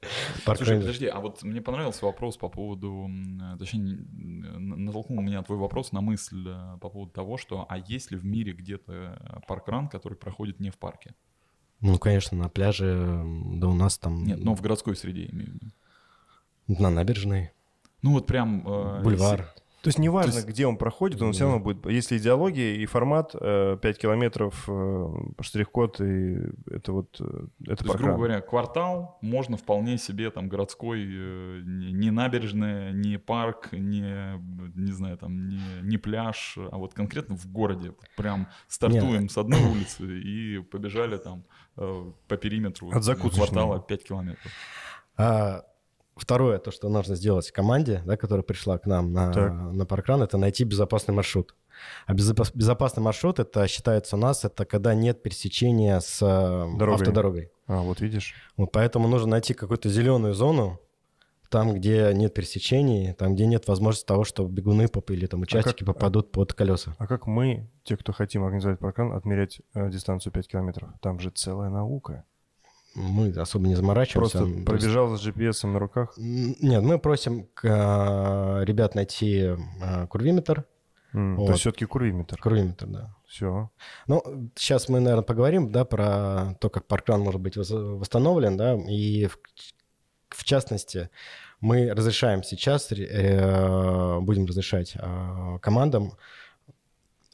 Парк Слушай, подожди, а вот мне понравился вопрос по поводу, э, точнее, натолкнул меня твой вопрос на мысль э, по поводу того, что, а есть ли в мире где-то паркран, который проходит не в парке? Ну, конечно, на пляже, да у нас там... Нет, но в городской среде, имею в виду. На набережной, Ну вот прям... э, бульвар. То есть неважно, То есть- где он проходит, он все Да. равно будет... Если идеология и формат, э, 5 километров, э, штрих-код, и это вот... э, Это То есть, грубо говоря, квартал можно вполне себе там городской, э, не, набережная, не парк, не, не знаю, там, не, не пляж, а вот конкретно в городе. Прям стартуем с одной улицы и побежали там э, по периметру От квартала 5 километров. А второе, то, что нужно сделать команде, да, которая пришла к нам на, Так. на паркран, это найти безопасный маршрут. А безопас- безопасный маршрут, это считается у нас, это когда нет пересечения с э, Дорогой. автодорогой. А, вот видишь. Вот поэтому нужно найти какую-то зеленую зону, там, где нет пересечений, там, где нет возможности того, что бегуны или там участники как- попадут под колеса. А как мы, те, кто хотим организовать паркран, отмерять э, дистанцию 5 километров? Там же целая наука. Мы особо не заморачиваемся. Просто то пробежал с GPS на руках. Нет, мы просим э, ребят найти э, курвиметр. То Вот. есть все-таки курвиметр. Курвиметр, да. Все. Ну, сейчас мы, наверное, поговорим, да, про то, как паркран может быть восстановлен, да, и в, в частности мы разрешаем сейчас, э, будем разрешать э, командам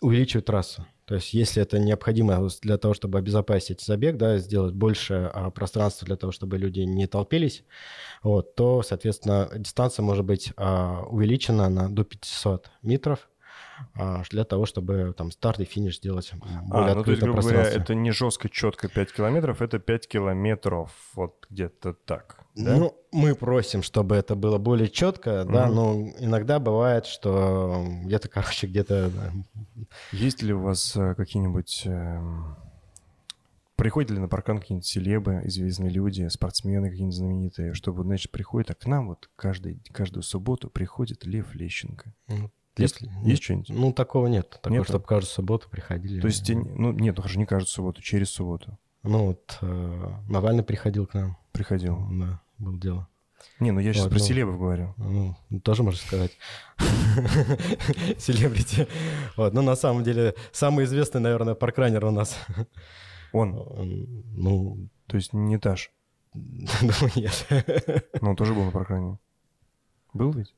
увеличивать трассу. То есть, если это необходимо для того, чтобы обезопасить забег, да, сделать больше а, пространства для того, чтобы люди не толпились, вот, то, соответственно, дистанция может быть а, увеличена на, до 500 метров а, для того, чтобы там старт и финиш сделать более А, ну то есть, грубо говоря, это не жестко, четко 5 километров, это 5 километров. Вот где-то так. Да? Ну, мы просим, чтобы это было более четко, да, Мгм. но иногда бывает, что где-то, короче, где-то да, Есть ли у вас э, какие-нибудь... эм, Приходят ли на паркан какие-нибудь селебы, известные люди, спортсмены какие-нибудь знаменитые, чтобы, значит, приходят, а к нам вот каждый, каждую субботу приходит Лев Лещенко. ну, Есть, если- есть что-нибудь? Ну, такого нет. Такого, Нету? чтобы каждую субботу приходили. То есть, ну, нет, ну хорошо, не каждую субботу, через субботу Ну, вот э, Навальный приходил к нам. приходил. Да, было дело. Не, ну я сейчас Вот, про ну. селебов говорю. Ну, тоже можно сказать. Селебрити. Вот, ну, на самом деле, самый известный, наверное, паркранер у нас. Он, Он, Ну, то есть не Таш, думаю, нет. но он тоже был на паркране. Был ведь?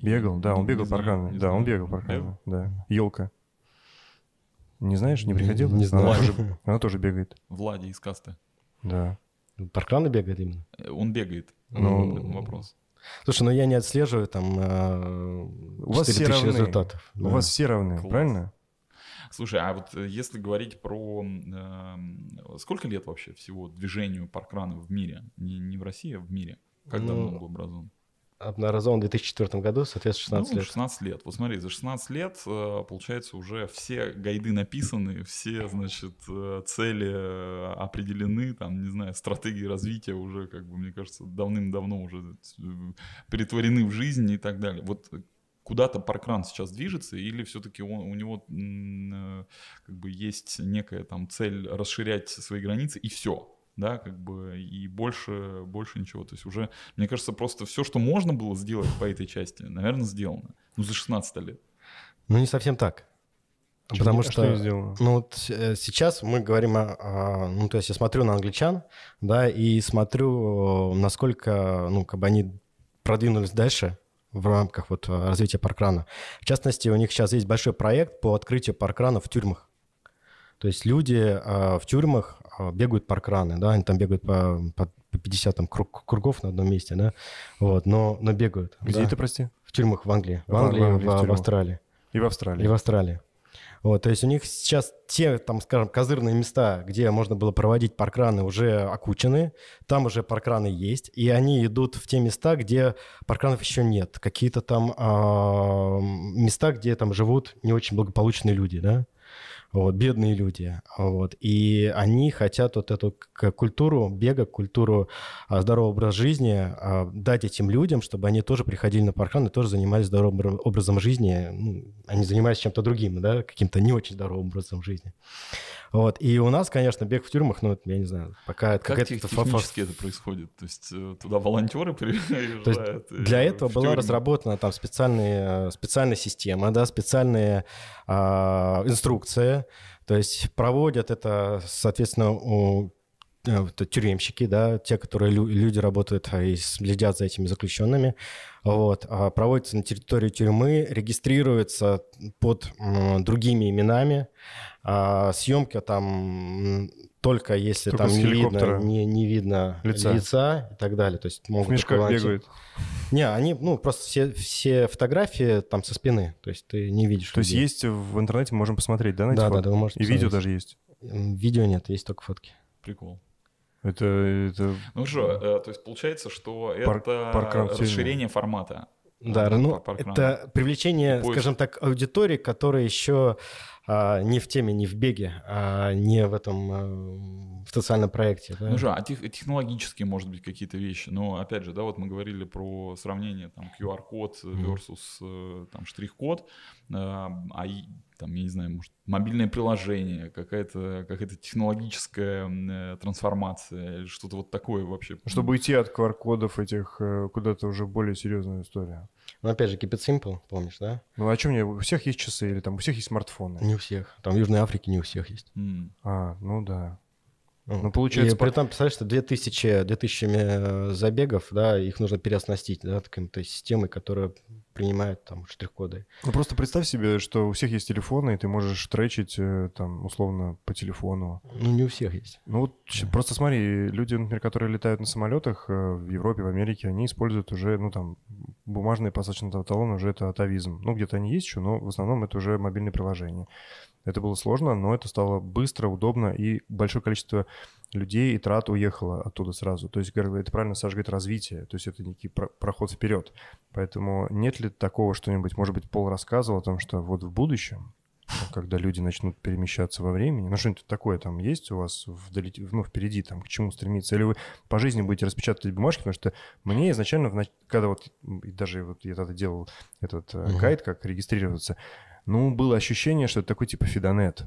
Бегал, да, он бегал не по знаю, паркрану. не Да, он бегал. Бегал? Да. Елка. Не знаешь, не Не- приходил? не знаю. Она тоже, она тоже бегает. Влади из касты. Да. Паркраны бегает именно. Э, Он бегает. Ну, Ну, вопрос. Слушай, ну я не отслеживаю там У вас все 4000 равны. результатов. У да. вас все равны, Класс. правильно? Слушай, а вот э, если говорить про... эм, сколько лет вообще всего движению паркрана в мире? Не, не в России, а в мире. Как Ну, давно он был образован? Обнародован в 2004 году, соответственно, 16 ну, лет. 16 лет. Вот смотри, за 16 лет, э, получается, уже все гайды написаны, все, значит, э, цели э, определены, там, не знаю, стратегии развития уже, как бы, мне кажется, давным-давно уже перетворены в жизнь и так далее. Вот куда-то паркран сейчас движется, или все-таки у него как бы есть некая там цель расширять свои границы, и все, да, как бы, и больше, больше ничего. То есть уже, мне кажется, просто все, что можно было сделать по этой части, наверное, сделано. Ну, за 16 лет. Ну, не совсем так. Чё- Потому а что, я сделал? ну, вот э, сейчас мы говорим о, о- ну, то есть я смотрю на англичан, да, и смотрю, э, насколько, ну, как бы они продвинулись дальше в рамках вот э, развития паркрана. В частности, у них сейчас есть большой проект по открытию паркрана в тюрьмах. То есть люди э, в тюрьмах бегают паркраны, да, они там бегают по, по по 50 там, круг- кругов на одном месте, да, вот, но, но бегают. Где да. это, прости? В тюрьмах в Англии, в В Англии, Англии, в в, в. Австралии. И в Австралии. И в Австралии. Вот, то есть у них сейчас те, там, скажем, козырные места, где можно было проводить паркраны, уже окучены, там уже паркраны есть, и они идут в те места, где паркранов еще нет. Какие-то там э, места, где там живут не очень благополучные люди, да, вот, бедные люди. Вот, и они хотят вот эту культуру бега, культуру а, здорового образа жизни а, дать этим людям, чтобы они тоже приходили на паркран и тоже занимались здоровым образом жизни. Ну, они занимались чем-то другим, да, каким-то не очень здоровым образом жизни. Вот. И у нас, конечно, бег в тюрьмах, ну, я не знаю, пока... Как тех, технически это происходит? То есть э, туда волонтеры приезжают? Для этого была разработана там специальная, специальная система, да, специальные а, инструкции. То есть проводят это, соответственно, у э, тюремщики, да, те, которые люди работают и следят за этими заключенными, вот, а проводится на территории тюрьмы, регистрируется под другими именами, а съемка там только если только там не видно, не, не видно лица. лица и так далее. То есть могут в мешках бегают. Не, они, ну, просто все, все фотографии там со спины. То есть ты не видишь. То людей. есть есть в интернете, можем посмотреть, да, на Да, да, да, вы можете И посмотреть. видео даже есть? Видео нет, есть только фотки. Прикол. Это, это... Ну что, э, то есть получается, что Пар- это расширение формата. Да, ну, это привлечение, скажем так, аудитории, которая еще а, не в теме, не в беге, а не в этом а, в социальном проекте. Да? Ну же, а тех, технологические, может быть, какие-то вещи. Но опять же, да, вот мы говорили про сравнение там QR-код versus mm. там штрих-код, а, а там, я не знаю, может, мобильное приложение, какая-то какая технологическая э, трансформация, что-то вот такое вообще. Чтобы идти от QR-кодов этих э, куда-то уже более серьезную историю. Ну, опять же, Keep It Simple, помнишь, да? Ну, а что мне, у всех есть часы или там у всех есть смартфоны? Не у всех. Там в Южной Африке не у всех есть. Mm. А, ну да. Ну, получается... И при этом, представляешь, что 2000, 2000 э, забегов, да, их нужно переоснастить, да, какой-то системой, которая принимает там штрих-коды. Ну, просто представь себе, что у всех есть телефоны, и ты можешь тречить э, там условно по телефону. Ну, не у всех есть. Ну, вот да. просто смотри, люди, например, которые летают на самолетах э, в Европе, в Америке, они используют уже, ну, там, бумажные посадочные талоны, уже это атовизм. Ну, где-то они есть еще, но в основном это уже мобильные приложения. Это было сложно, но это стало быстро, удобно, и большое количество людей и трат уехало оттуда сразу. То есть, это правильно Саша говорит, развитие, то есть это некий проход вперед. Поэтому нет ли такого что-нибудь, может быть, Пол рассказывал о том, что вот в будущем, когда люди начнут перемещаться во времени, ну что-нибудь такое там есть у вас вдали, ну, впереди, там, к чему стремиться? Или вы по жизни будете распечатывать бумажки? Потому что мне изначально, когда вот, даже вот я тогда делал этот uh-huh. гайд, как регистрироваться, ну, было ощущение, что это такой типа фидонет.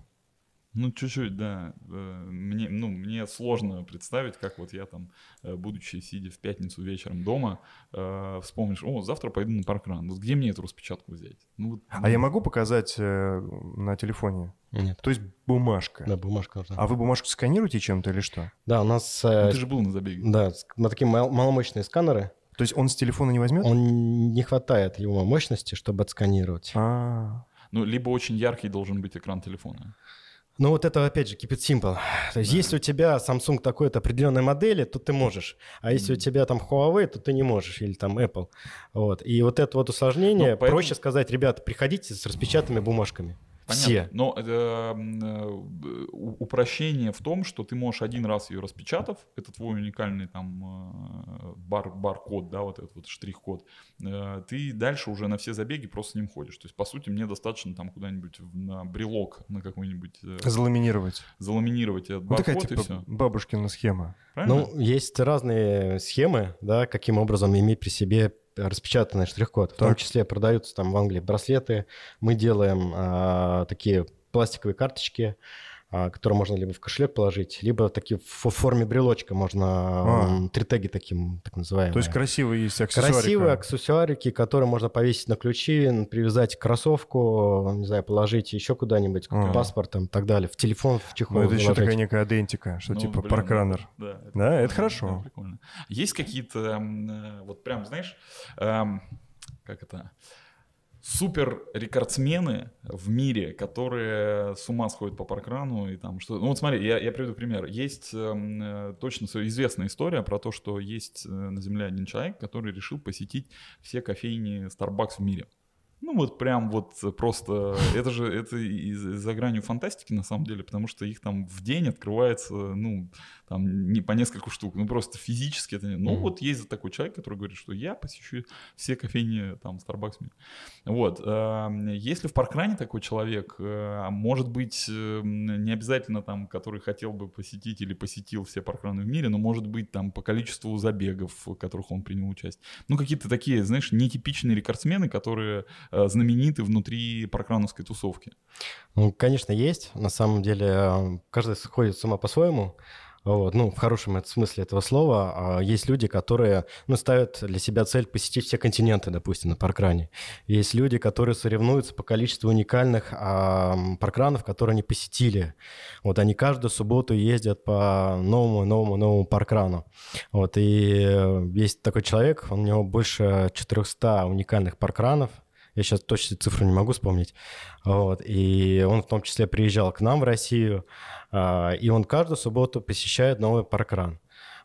Ну, чуть-чуть, да. Э, мне, ну, мне сложно представить, как вот я там, э, будучи сидя в пятницу вечером дома, э, вспомнишь, о, завтра пойду на паркран. Вот где мне эту распечатку взять? Ну, вот, а я могу показать э, на телефоне? Нет. То есть бумажка? Да, бумажка нужна. А вы бумажку сканируете чем-то или что? Да, у нас... Э, ну, ты же был на забеге. Да, на такие мал- маломощные сканеры. То есть он с телефона не возьмет? Он не хватает его мощности, чтобы отсканировать. А-а-а. Ну, либо очень яркий должен быть экран телефона. Ну вот это опять же keep it simple. То есть да. если у тебя Samsung такой-то определенной модели, то ты можешь. А если mm. у тебя там Huawei, то ты не можешь. Или там Apple. Вот. И вот это вот усложнение, ну, поэтому... проще сказать, ребята, приходите с распечатанными бумажками. Понятно. Все. Но э, упрощение в том, что ты можешь один раз ее распечатав, это твой уникальный там э, бар, бар-код, да, вот этот вот штрих-код, э, ты дальше уже на все забеги просто с ним ходишь. То есть, по сути, мне достаточно там куда-нибудь на брелок, на какой-нибудь... Заламинировать. Заламинировать этот бар-код такая, типа, и все. бабушкина схема. Правильно? Ну, есть разные схемы, да, каким образом иметь при себе распечатанный штрих-код. В том числе продаются там в Англии браслеты. Мы делаем а, такие пластиковые карточки, которые можно либо в кошелек положить, либо такие в форме брелочка можно а. три теги таким, так называемые. То есть красивые есть аксессуарики. Красивые аксессуарики, которые можно повесить на ключи, привязать к кроссовку, не знаю, положить еще куда-нибудь, а. паспорт и так далее, в телефон, в чехол. Ну, это еще такая некая идентика, что ну, типа паркранер. Да, это, да, это хорошо. Да, прикольно. Есть какие-то, э, вот прям, знаешь, эм, как это супер рекордсмены в мире, которые с ума сходят по паркрану и там что. Ну вот смотри, я, я приведу пример. Есть эм, э, точно известная история про то, что есть э, на Земле один человек, который решил посетить все кофейни Starbucks в мире. Ну вот прям вот просто, это же, это и за гранью фантастики на самом деле, потому что их там в день открывается, ну, там не по несколько штук, ну просто физически это не... Ну mm-hmm. вот есть такой человек, который говорит, что я посещу все кофейни там Starbucks. Вот. Эм, если в Паркране такой человек, э, может быть, эм, не обязательно там, который хотел бы посетить или посетил все паркраны в мире, но может быть там по количеству забегов, в которых он принял участие. Ну какие-то такие, знаешь, нетипичные рекордсмены, которые Э, знамениты внутри паркрановской тусовки? Ну, конечно, есть. На самом деле, э, каждый сходит с ума по-своему. Вот, ну, в хорошем смысле этого слова. А есть люди, которые ну, ставят для себя цель посетить все континенты, допустим, на паркране. Есть люди, которые соревнуются по количеству уникальных а, паркранов, которые они посетили. Вот они каждую субботу ездят по новому, новому, новому паркрану. Вот, и э, есть такой человек, у него больше 400 уникальных паркранов, я сейчас точно цифру не могу вспомнить. Вот. И он в том числе приезжал к нам в Россию, а, и он каждую субботу посещает новый паркран.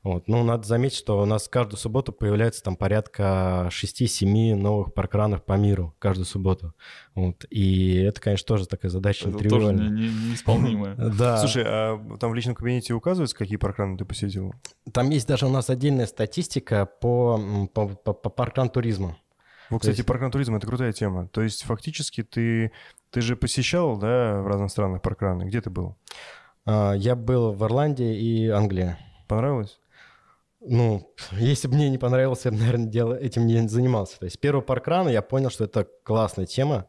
Вот. Ну, надо заметить, что у нас каждую субботу появляется там порядка 6-7 новых паркранов по миру каждую субботу. Вот. И это, конечно, тоже такая задача это тоже не, не, неисполнимая. Да. Слушай, а там в личном кабинете указывается, какие паркраны ты посетил? Там есть даже у нас отдельная статистика по, по, по, по паркран туризму. Вот, кстати, есть... паркран туризм — это крутая тема. То есть фактически ты, ты же посещал, да, в разных странах паркраны. Где ты был? А, я был в Ирландии и Англии. Понравилось? Ну, если бы мне не понравилось, я бы, наверное, дело, этим не занимался. То есть первый паркран я понял, что это классная тема.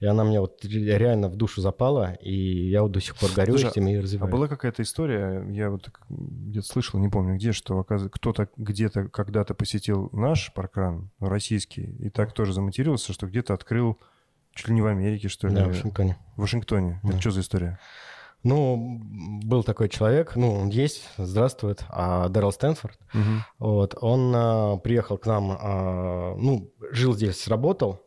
И она мне вот реально в душу запала, и я вот до сих пор горю Слушай, этим и развиваю. А была какая-то история, я вот где-то слышал, не помню где, что кто-то где-то когда-то посетил наш паркран, российский, и так тоже заматерился, что где-то открыл чуть ли не в Америке, что ли? Да, в Вашингтоне. В Вашингтоне. Да. Это что за история? Ну, был такой человек, ну, он есть, здравствует, а, Дэрил Стэнфорд. Угу. Вот, он а, приехал к нам, а, ну, жил здесь, работал,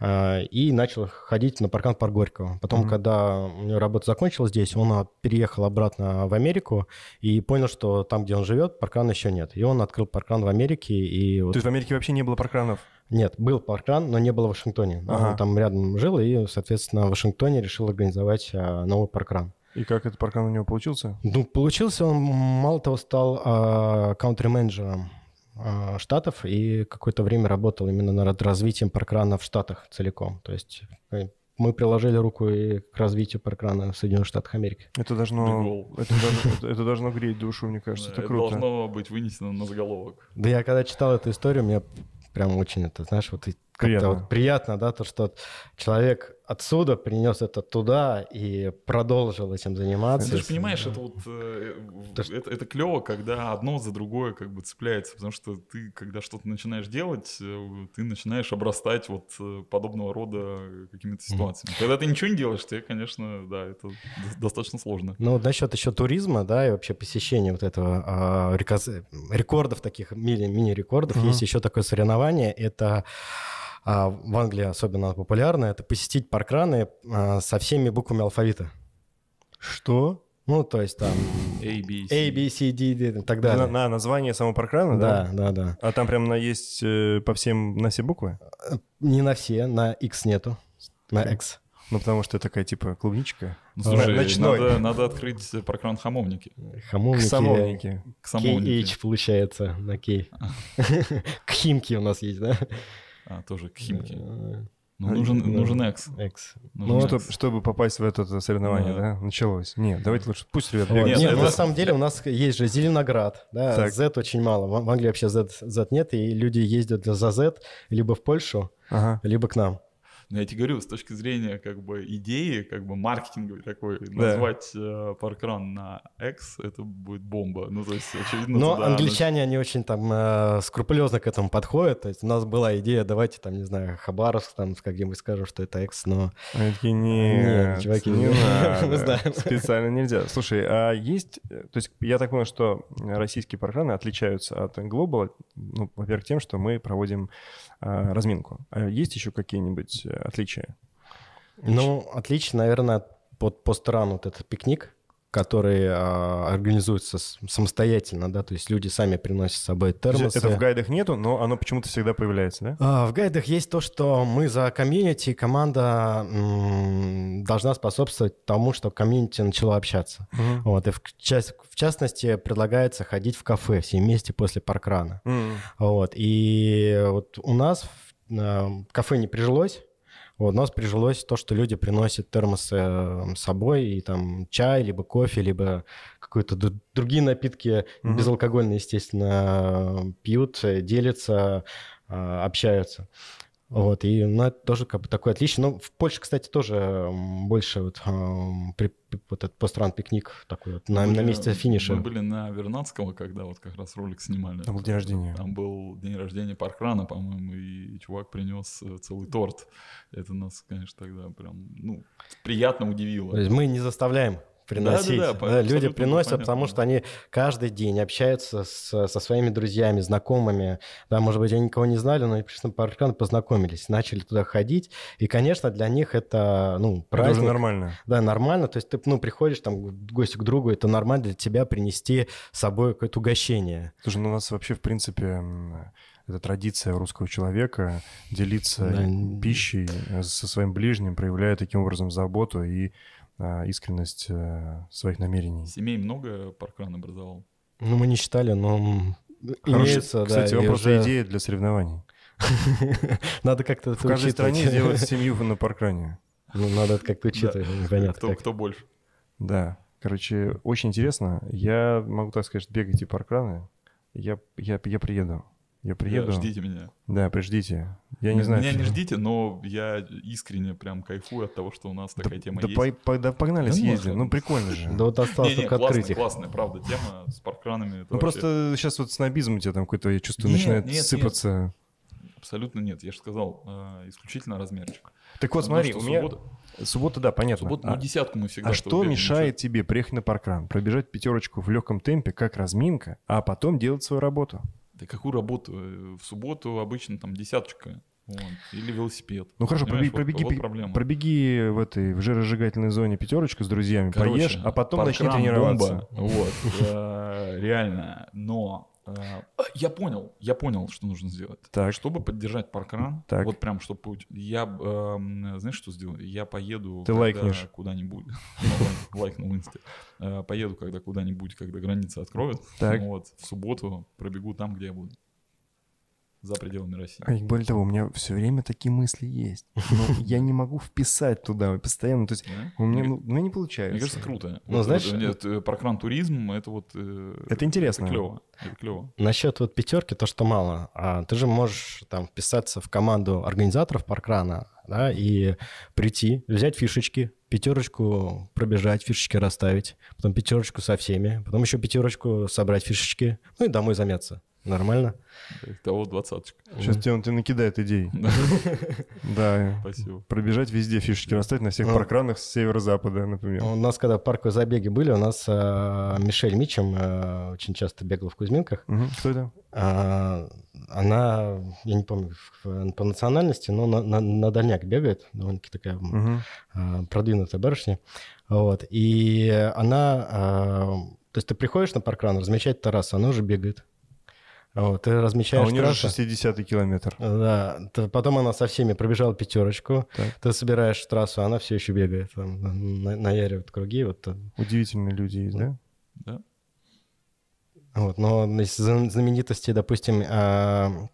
и начал ходить на паркан Парк Горького. Потом, mm-hmm. когда у него работа закончилась здесь, он а, переехал обратно в Америку и понял, что там, где он живет, паркана еще нет. И он открыл паркан в Америке. И вот... То есть в Америке вообще не было паркранов? Нет, был паркран, но не было в Вашингтоне. Ага. Он там рядом жил, и, соответственно, в Вашингтоне решил организовать а, новый паркран. И как этот паркран у него получился? Ну, получился он, мало того, стал а, каунтри-менеджером штатов и какое-то время работал именно над развитием паркрана в Штатах целиком. То есть э, мы приложили руку и к развитию паркрана в Соединенных Штатах Америки. Это должно, это должно, это должно греть душу, мне кажется, это, это круто. должно быть вынесено на заголовок. Да я когда читал эту историю, мне прям очень это, знаешь, вот приятно. вот приятно, да, то, что человек отсюда принес это туда и продолжил этим заниматься. Ты же понимаешь, это вот э, это, это клево, когда одно за другое как бы цепляется, потому что ты, когда что-то начинаешь делать, э, ты начинаешь обрастать вот э, подобного рода какими-то ситуациями. Mm. Когда ты ничего не делаешь, тебе, конечно, да, это достаточно сложно. Ну, вот насчет еще туризма, да, и вообще посещения вот этого а, рекордов таких, мини-рекордов, mm-hmm. есть еще такое соревнование, это в Англии особенно популярно, это посетить паркраны а, со всеми буквами алфавита. Что? Ну, то есть там A, B, C, A, B, C D, D и так далее. На, на название самого паркрана, да? Да, да, да. А там прям на есть э, по всем, на все буквы? Э, не на все, на X нету, на X. Ну, потому что такая, типа, клубничка. Ну, слушай, Ночной. Надо, надо открыть паркран хамовники. Хамовники. Самовники. К самовники. KH получается на K. К химке у нас есть, да? А, тоже к химке. Э, ну, нужен, нужен X. X. Нужен ну, Чтобы, чтобы попасть в это соревнование, да. да, началось. Нет, давайте лучше, пусть ребята... Нет, Нет это... на самом деле у нас есть же Зеленоград, да, так. Z очень мало. В Англии вообще Z, Z нет, и люди ездят за Z либо в Польшу, ага. либо к нам. Но я тебе говорю, с точки зрения как бы идеи, как бы маркетинговой такой, да. назвать э, паркран на X, это будет бомба. Ну, то есть, очевидно, Но туда, англичане, они очень там э, скрупулезно к этому подходят. То есть у нас была идея, давайте там, не знаю, Хабаровск, там, где-нибудь скажем, что это X, но... Они такие, нет, нет чуваки, не, надо. Специально нельзя. Слушай, а есть... То есть я так понял, что российские паркраны отличаются от Global, ну, во-первых, тем, что мы проводим э, разминку. А есть еще какие-нибудь э, отличия? Ну, отлично, наверное, под пострану вот этот пикник. Которые а, организуются самостоятельно, да, то есть люди сами приносят с собой термосы. Это в гайдах нету, но оно почему-то всегда появляется, да? А, В гайдах есть то, что мы за комьюнити, команда м, должна способствовать тому, чтобы комьюнити начало общаться. Мгм. Вот, и в, в частности предлагается ходить в кафе все вместе после паркрана. М. Вот, и вот у нас в э, кафе не прижилось. Вот, у нас прижилось то, что люди приносят термосы э, с собой, и там чай, либо кофе, либо какие-то другие напитки, Мгм. безалкогольные, естественно, э, пьют, э, делятся, э, общаются. Вот, и ну, это тоже как бы такое отличие. Ну, в Польше, кстати, тоже больше вот, эм, при- вот этот постран-пикник такой вот на, Мы на были- месте финиша. Мы были на Вернадского, когда вот как раз ролик снимали. Там был день рождения. Там был день рождения Паркрана, по-моему, и чувак принес э, целый торт. Это нас, конечно, тогда прям, ну, приятно удивило. То есть мы не заставляем приносить. Да-да-да, Да, по- люди абсолютно приносят, понятно, потому да. что они каждый день общаются с- со своими друзьями, знакомыми. Да, может быть, они никого не знали, но они пришли на паркран, познакомились, начали туда ходить. И, конечно, для них это, ну, Это праздник. уже нормально. Да, нормально. То есть ты, ну, приходишь там гости к другу, это нормально для тебя принести с собой какое-то угощение. Слушай, ну у нас вообще, в принципе, это традиция русского человека делиться Да. пищей э, со своим ближним, проявляя таким образом заботу и искренность э, своих намерений. Семей много Паркран образовал. Ну, мы не считали, но Хороший- имеется, Кстати, да. и вопрос уже идея для соревнований. Надо как-то В каждой стране делают семью на паркране. Ну, надо это как-то учитывать, непонятно Кто, больше? Да. Короче, очень интересно. Я могу так сказать, что бегайте паркраны. Я, я, я приеду. Я приеду. Да, ждите меня. Да, приждите. Я не знаю. Меня не ждите, но я искренне прям кайфую от того, что у нас Да, такая тема да есть. пой- по- да погнали, Да съездим. Ну, прикольно же. Да вот осталось только открыть их. классная, правда, тема с паркранами. Ну, просто сейчас вот снобизм у тебя там какой-то, я чувствую, начинает нет, нет. сыпаться. Абсолютно нет. Я же сказал, э, исключительно размерчик. Так вот, Потому смотри, у меня... суббота, да, понятно. суббота, А- ну, десятку мы всегда... А что мешает тебе приехать на паркран, пробежать пятерочку в легком темпе, как разминка, а потом делать свою работу? Да какую работу? Э, В субботу обычно там десяточка. вот, или велосипед. Ну хорошо, Понимаешь, пробеги, вот- пробеги, вот пробеги в этой в жиросжигательной зоне пятерочку с друзьями, Короче, поешь, а потом начни тренироваться. бомба. Вот, э, реально. Но я понял, я понял, что нужно сделать. Так. Чтобы поддержать паркран, Так. вот прям, чтобы... Я, эм, знаешь, что сделаю? Я поеду Ты лайкнешь. куда-нибудь. Ну, Лайкнул инсте. Э, Поеду когда куда-нибудь, когда границы откроют. Так. Вот, в субботу пробегу там, где я буду. За пределами России. И более того, у меня все время такие мысли есть. Но я не могу вписать туда постоянно. То есть у меня, ну, у меня не получается. Мне кажется, круто. Ну, Вот, знаешь, вот, нет, э, паркран туризм, это вот... э, Это интересно. Это клево. Это клево. Насчет вот пятерки, то, что мало. А ты же можешь там вписаться в команду организаторов паркрана, да, и прийти, взять фишечки, пятерочку пробежать, фишечки расставить, потом пятерочку со всеми, потом еще пятерочку собрать фишечки, ну и домой заняться. Нормально? Того двадцаточка. Сейчас тебе он тебе накидает идей. Да. Спасибо. Пробежать везде, фишечки расставить на всех Ну. паркранах с северо-запада, например. У нас, когда парковые забеги были, у нас а, Мишель Мичем а, очень часто бегала в Кузьминках. Кто это? А, она, я не помню по национальности, но на, на- на дальняк бегает, довольно-таки такая а, продвинутая барышня. Вот. И она... а, то есть ты приходишь на паркран, размечать трассу, она уже бегает. Вот, ты А размечаешь у нее же трассу. 60-й километр. Да, потом она со всеми пробежала пятерочку, Так. ты собираешь трассу, она все еще бегает, там, на- наяривает круги. Вот, Удивительные люди есть, да? Да. вот. Но из зна- знаменитостей, допустим, а,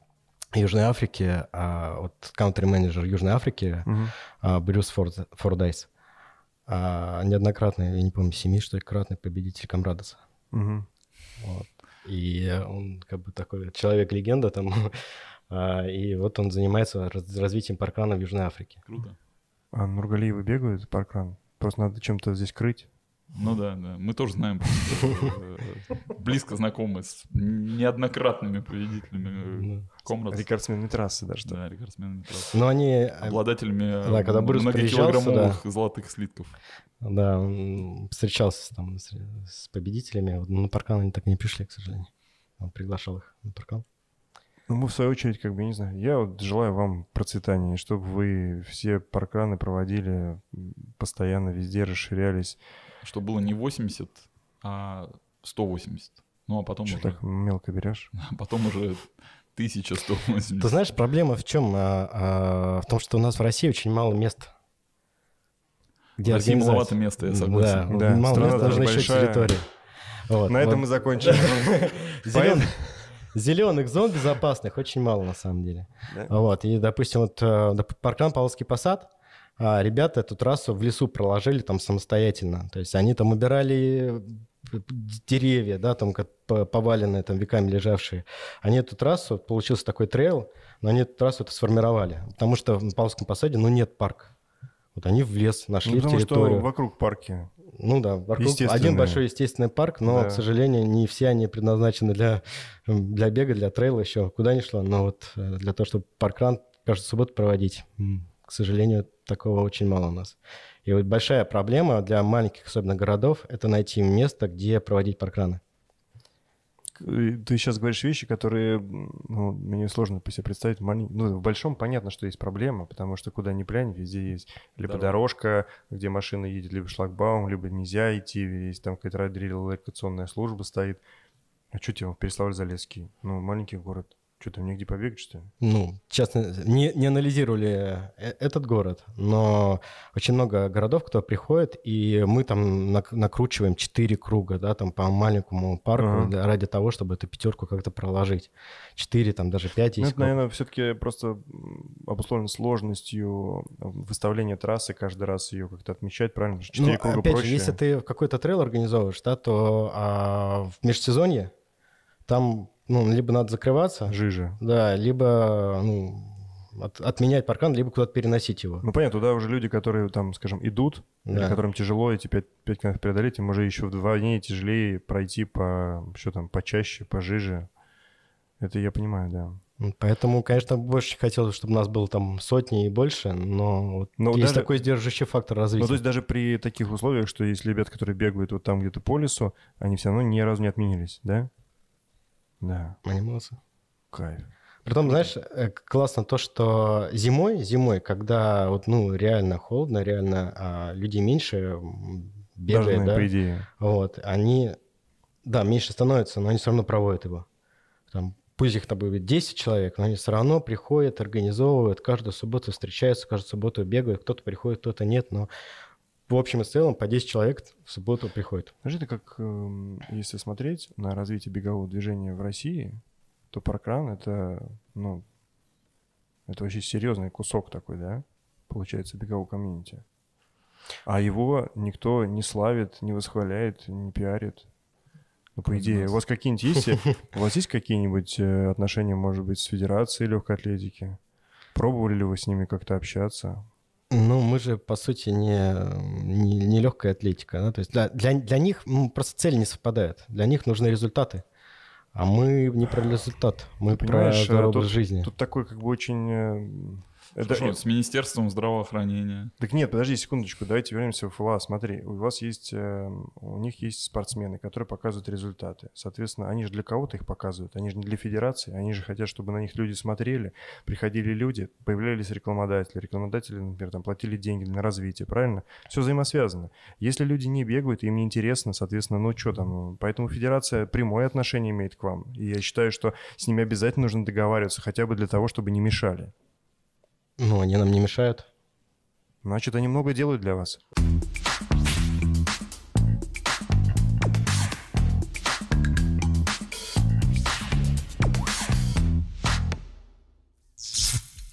Южной Африки, а, вот каунтри-менеджер Южной Африки а, Брюс Форд- Фордайс, а, неоднократный, я не помню, семи, что ли, кратный победитель Камрадоса. Мгм. Вот. И он как бы такой человек-легенда там. А, И вот он занимается раз- развитием паркрана в Южной Африке. Круто. А Нургалиевы бегают паркран? Просто надо чем-то здесь крыть. Ну да, да. Мы тоже знаем, э, близко знакомы с неоднократными победителями э, Ну. Комрадс. Рекордсмены трассы даже. Да, рекордсменами трассы. Но они, э, Обладателями Да, когда Брюс многокилограммовых золотых слитков. да, он встречался там с, с победителями. На паркан они так и не пришли, к сожалению. Он приглашал их на паркан. Ну, мы в свою очередь, как бы, не знаю, я вот желаю вам процветания, чтобы вы все паркраны проводили постоянно, везде расширялись. Чтобы было не 80, а 180. Ну, а потом Что уже, так мелко берешь? а потом уже 1180. Ты знаешь, проблема в чем? А, а, в том, что у нас в России очень мало мест. В России маловато места, я согласен. Да, Да, мало страна места, нужна еще территория. Вот, На этом вот. мы закончим. Зелен- Зеленых зон безопасных очень мало на самом деле. Да? Вот, и, допустим, вот э, паркран Павловский посад, а, ребята эту трассу в лесу проложили там самостоятельно. То есть они там убирали э, деревья, да, там как поваленные, там веками лежавшие. Они эту трассу, получился такой трейл, но они эту трассу это сформировали. Потому что в Павловском посаде, ну, нет парка. Вот они в лес нашли Ну, потому что территорию. вокруг парки. Ну да, вокруг один большой естественный парк, но, Да. к сожалению, не все они предназначены для, для бега, для трейла еще куда ни шло. Но вот э, для того, чтобы паркран каждую субботу проводить, к сожалению, такого очень мало у нас. И вот большая проблема для маленьких, особенно городов, это найти место, где проводить паркраны. Э, Ты сейчас говоришь вещи, которые ну, мне сложно по себе представить. Малень- Ну, в большом понятно, что есть проблема, потому что куда ни плянь, везде есть либо Дорога. дорожка, где машина едет, либо шлагбаум, либо нельзя идти, есть там какая-то радиолокационная служба стоит. А что тебе в Переславль-Залесский? Ну, маленький город. Что там, негде побегать, что ли? Ну, честно, не, не анализировали э- этот город, но очень много городов, кто приходит, и мы там нак- накручиваем 4 круга, да, там по маленькому парку Ага. да, ради того, чтобы эту пятерку как-то проложить. 4, там даже 5 Ну, это, наверное, все-таки просто обусловлено сложностью выставления трассы, каждый раз ее как-то отмечать, правильно? Потому что Ну, Четыре круга опять проще. же, если ты какой-то трейл организовываешь, да, то а, в межсезонье там ну, либо надо закрываться, Жиже. да, либо ну, от- отменять паркан, либо куда-то переносить его. Ну, понятно, туда уже люди, которые там, скажем, идут, или Да. которым тяжело эти 5, километров преодолеть, им уже еще вдвойне тяжелее пройти по, что там, почаще, пожиже. Это я понимаю, да. М, Поэтому, конечно, больше хотелось, чтобы нас было там сотни и больше, но вот Но есть даже- такой сдерживающий фактор развития. Ну, то есть даже при таких условиях, что есть ребята, которые бегают вот там где-то по лесу, они все равно ни разу не отменились, да? Да, молодцы. кайф. Притом, знаешь, э, классно то, что зимой, зимой, когда вот, ну, реально холодно, реально а, людей меньше бегает, Даже, да, по идее. вот, они, да, меньше становятся, но они все равно проводят его. Там, пусть их там будет 10 человек, но они все равно приходят, организовывают, каждую субботу встречаются, каждую субботу бегают, кто-то приходит, кто-то нет, но в общем и целом по 10 человек в субботу приходит. Знаешь, это как, эм, если смотреть на развитие бегового движения в России, то паркран — это, ну, это очень серьезный кусок такой, да, получается, бегового комьюнити. А его никто не славит, не восхваляет, не пиарит. Ну, по идее, у вас какие-нибудь есть, у вас есть какие-нибудь э, отношения, может быть, с Федерацией легкой атлетики? Пробовали ли вы с ними как-то общаться? Ну, мы же, по сути, не, не, не легкая атлетика. Да? То есть для, для, для них ну, просто цели не совпадают. Для них нужны результаты. А мы не про результат, мы Ты про понимаешь, э, здоровый образ тут- жизни. Тут такой как бы очень... это- Слушай, с Министерством здравоохранения. Так нет, подожди секундочку, давайте вернемся в ФЛА. Смотри, у вас есть, э, у них есть спортсмены, которые показывают результаты. Соответственно, они же для кого-то их показывают, они же не для федерации, они же хотят, чтобы на них люди смотрели, приходили люди, появлялись рекламодатели, рекламодатели, например, там платили деньги на развитие, правильно? Все взаимосвязано. Если люди не бегают, им не интересно, соответственно, ну что там, поэтому федерация прямое отношение имеет к вам. И я считаю, что с ними обязательно нужно договариваться, хотя бы для того, чтобы не мешали. Ну, они нам не мешают. Значит, они много делают для вас.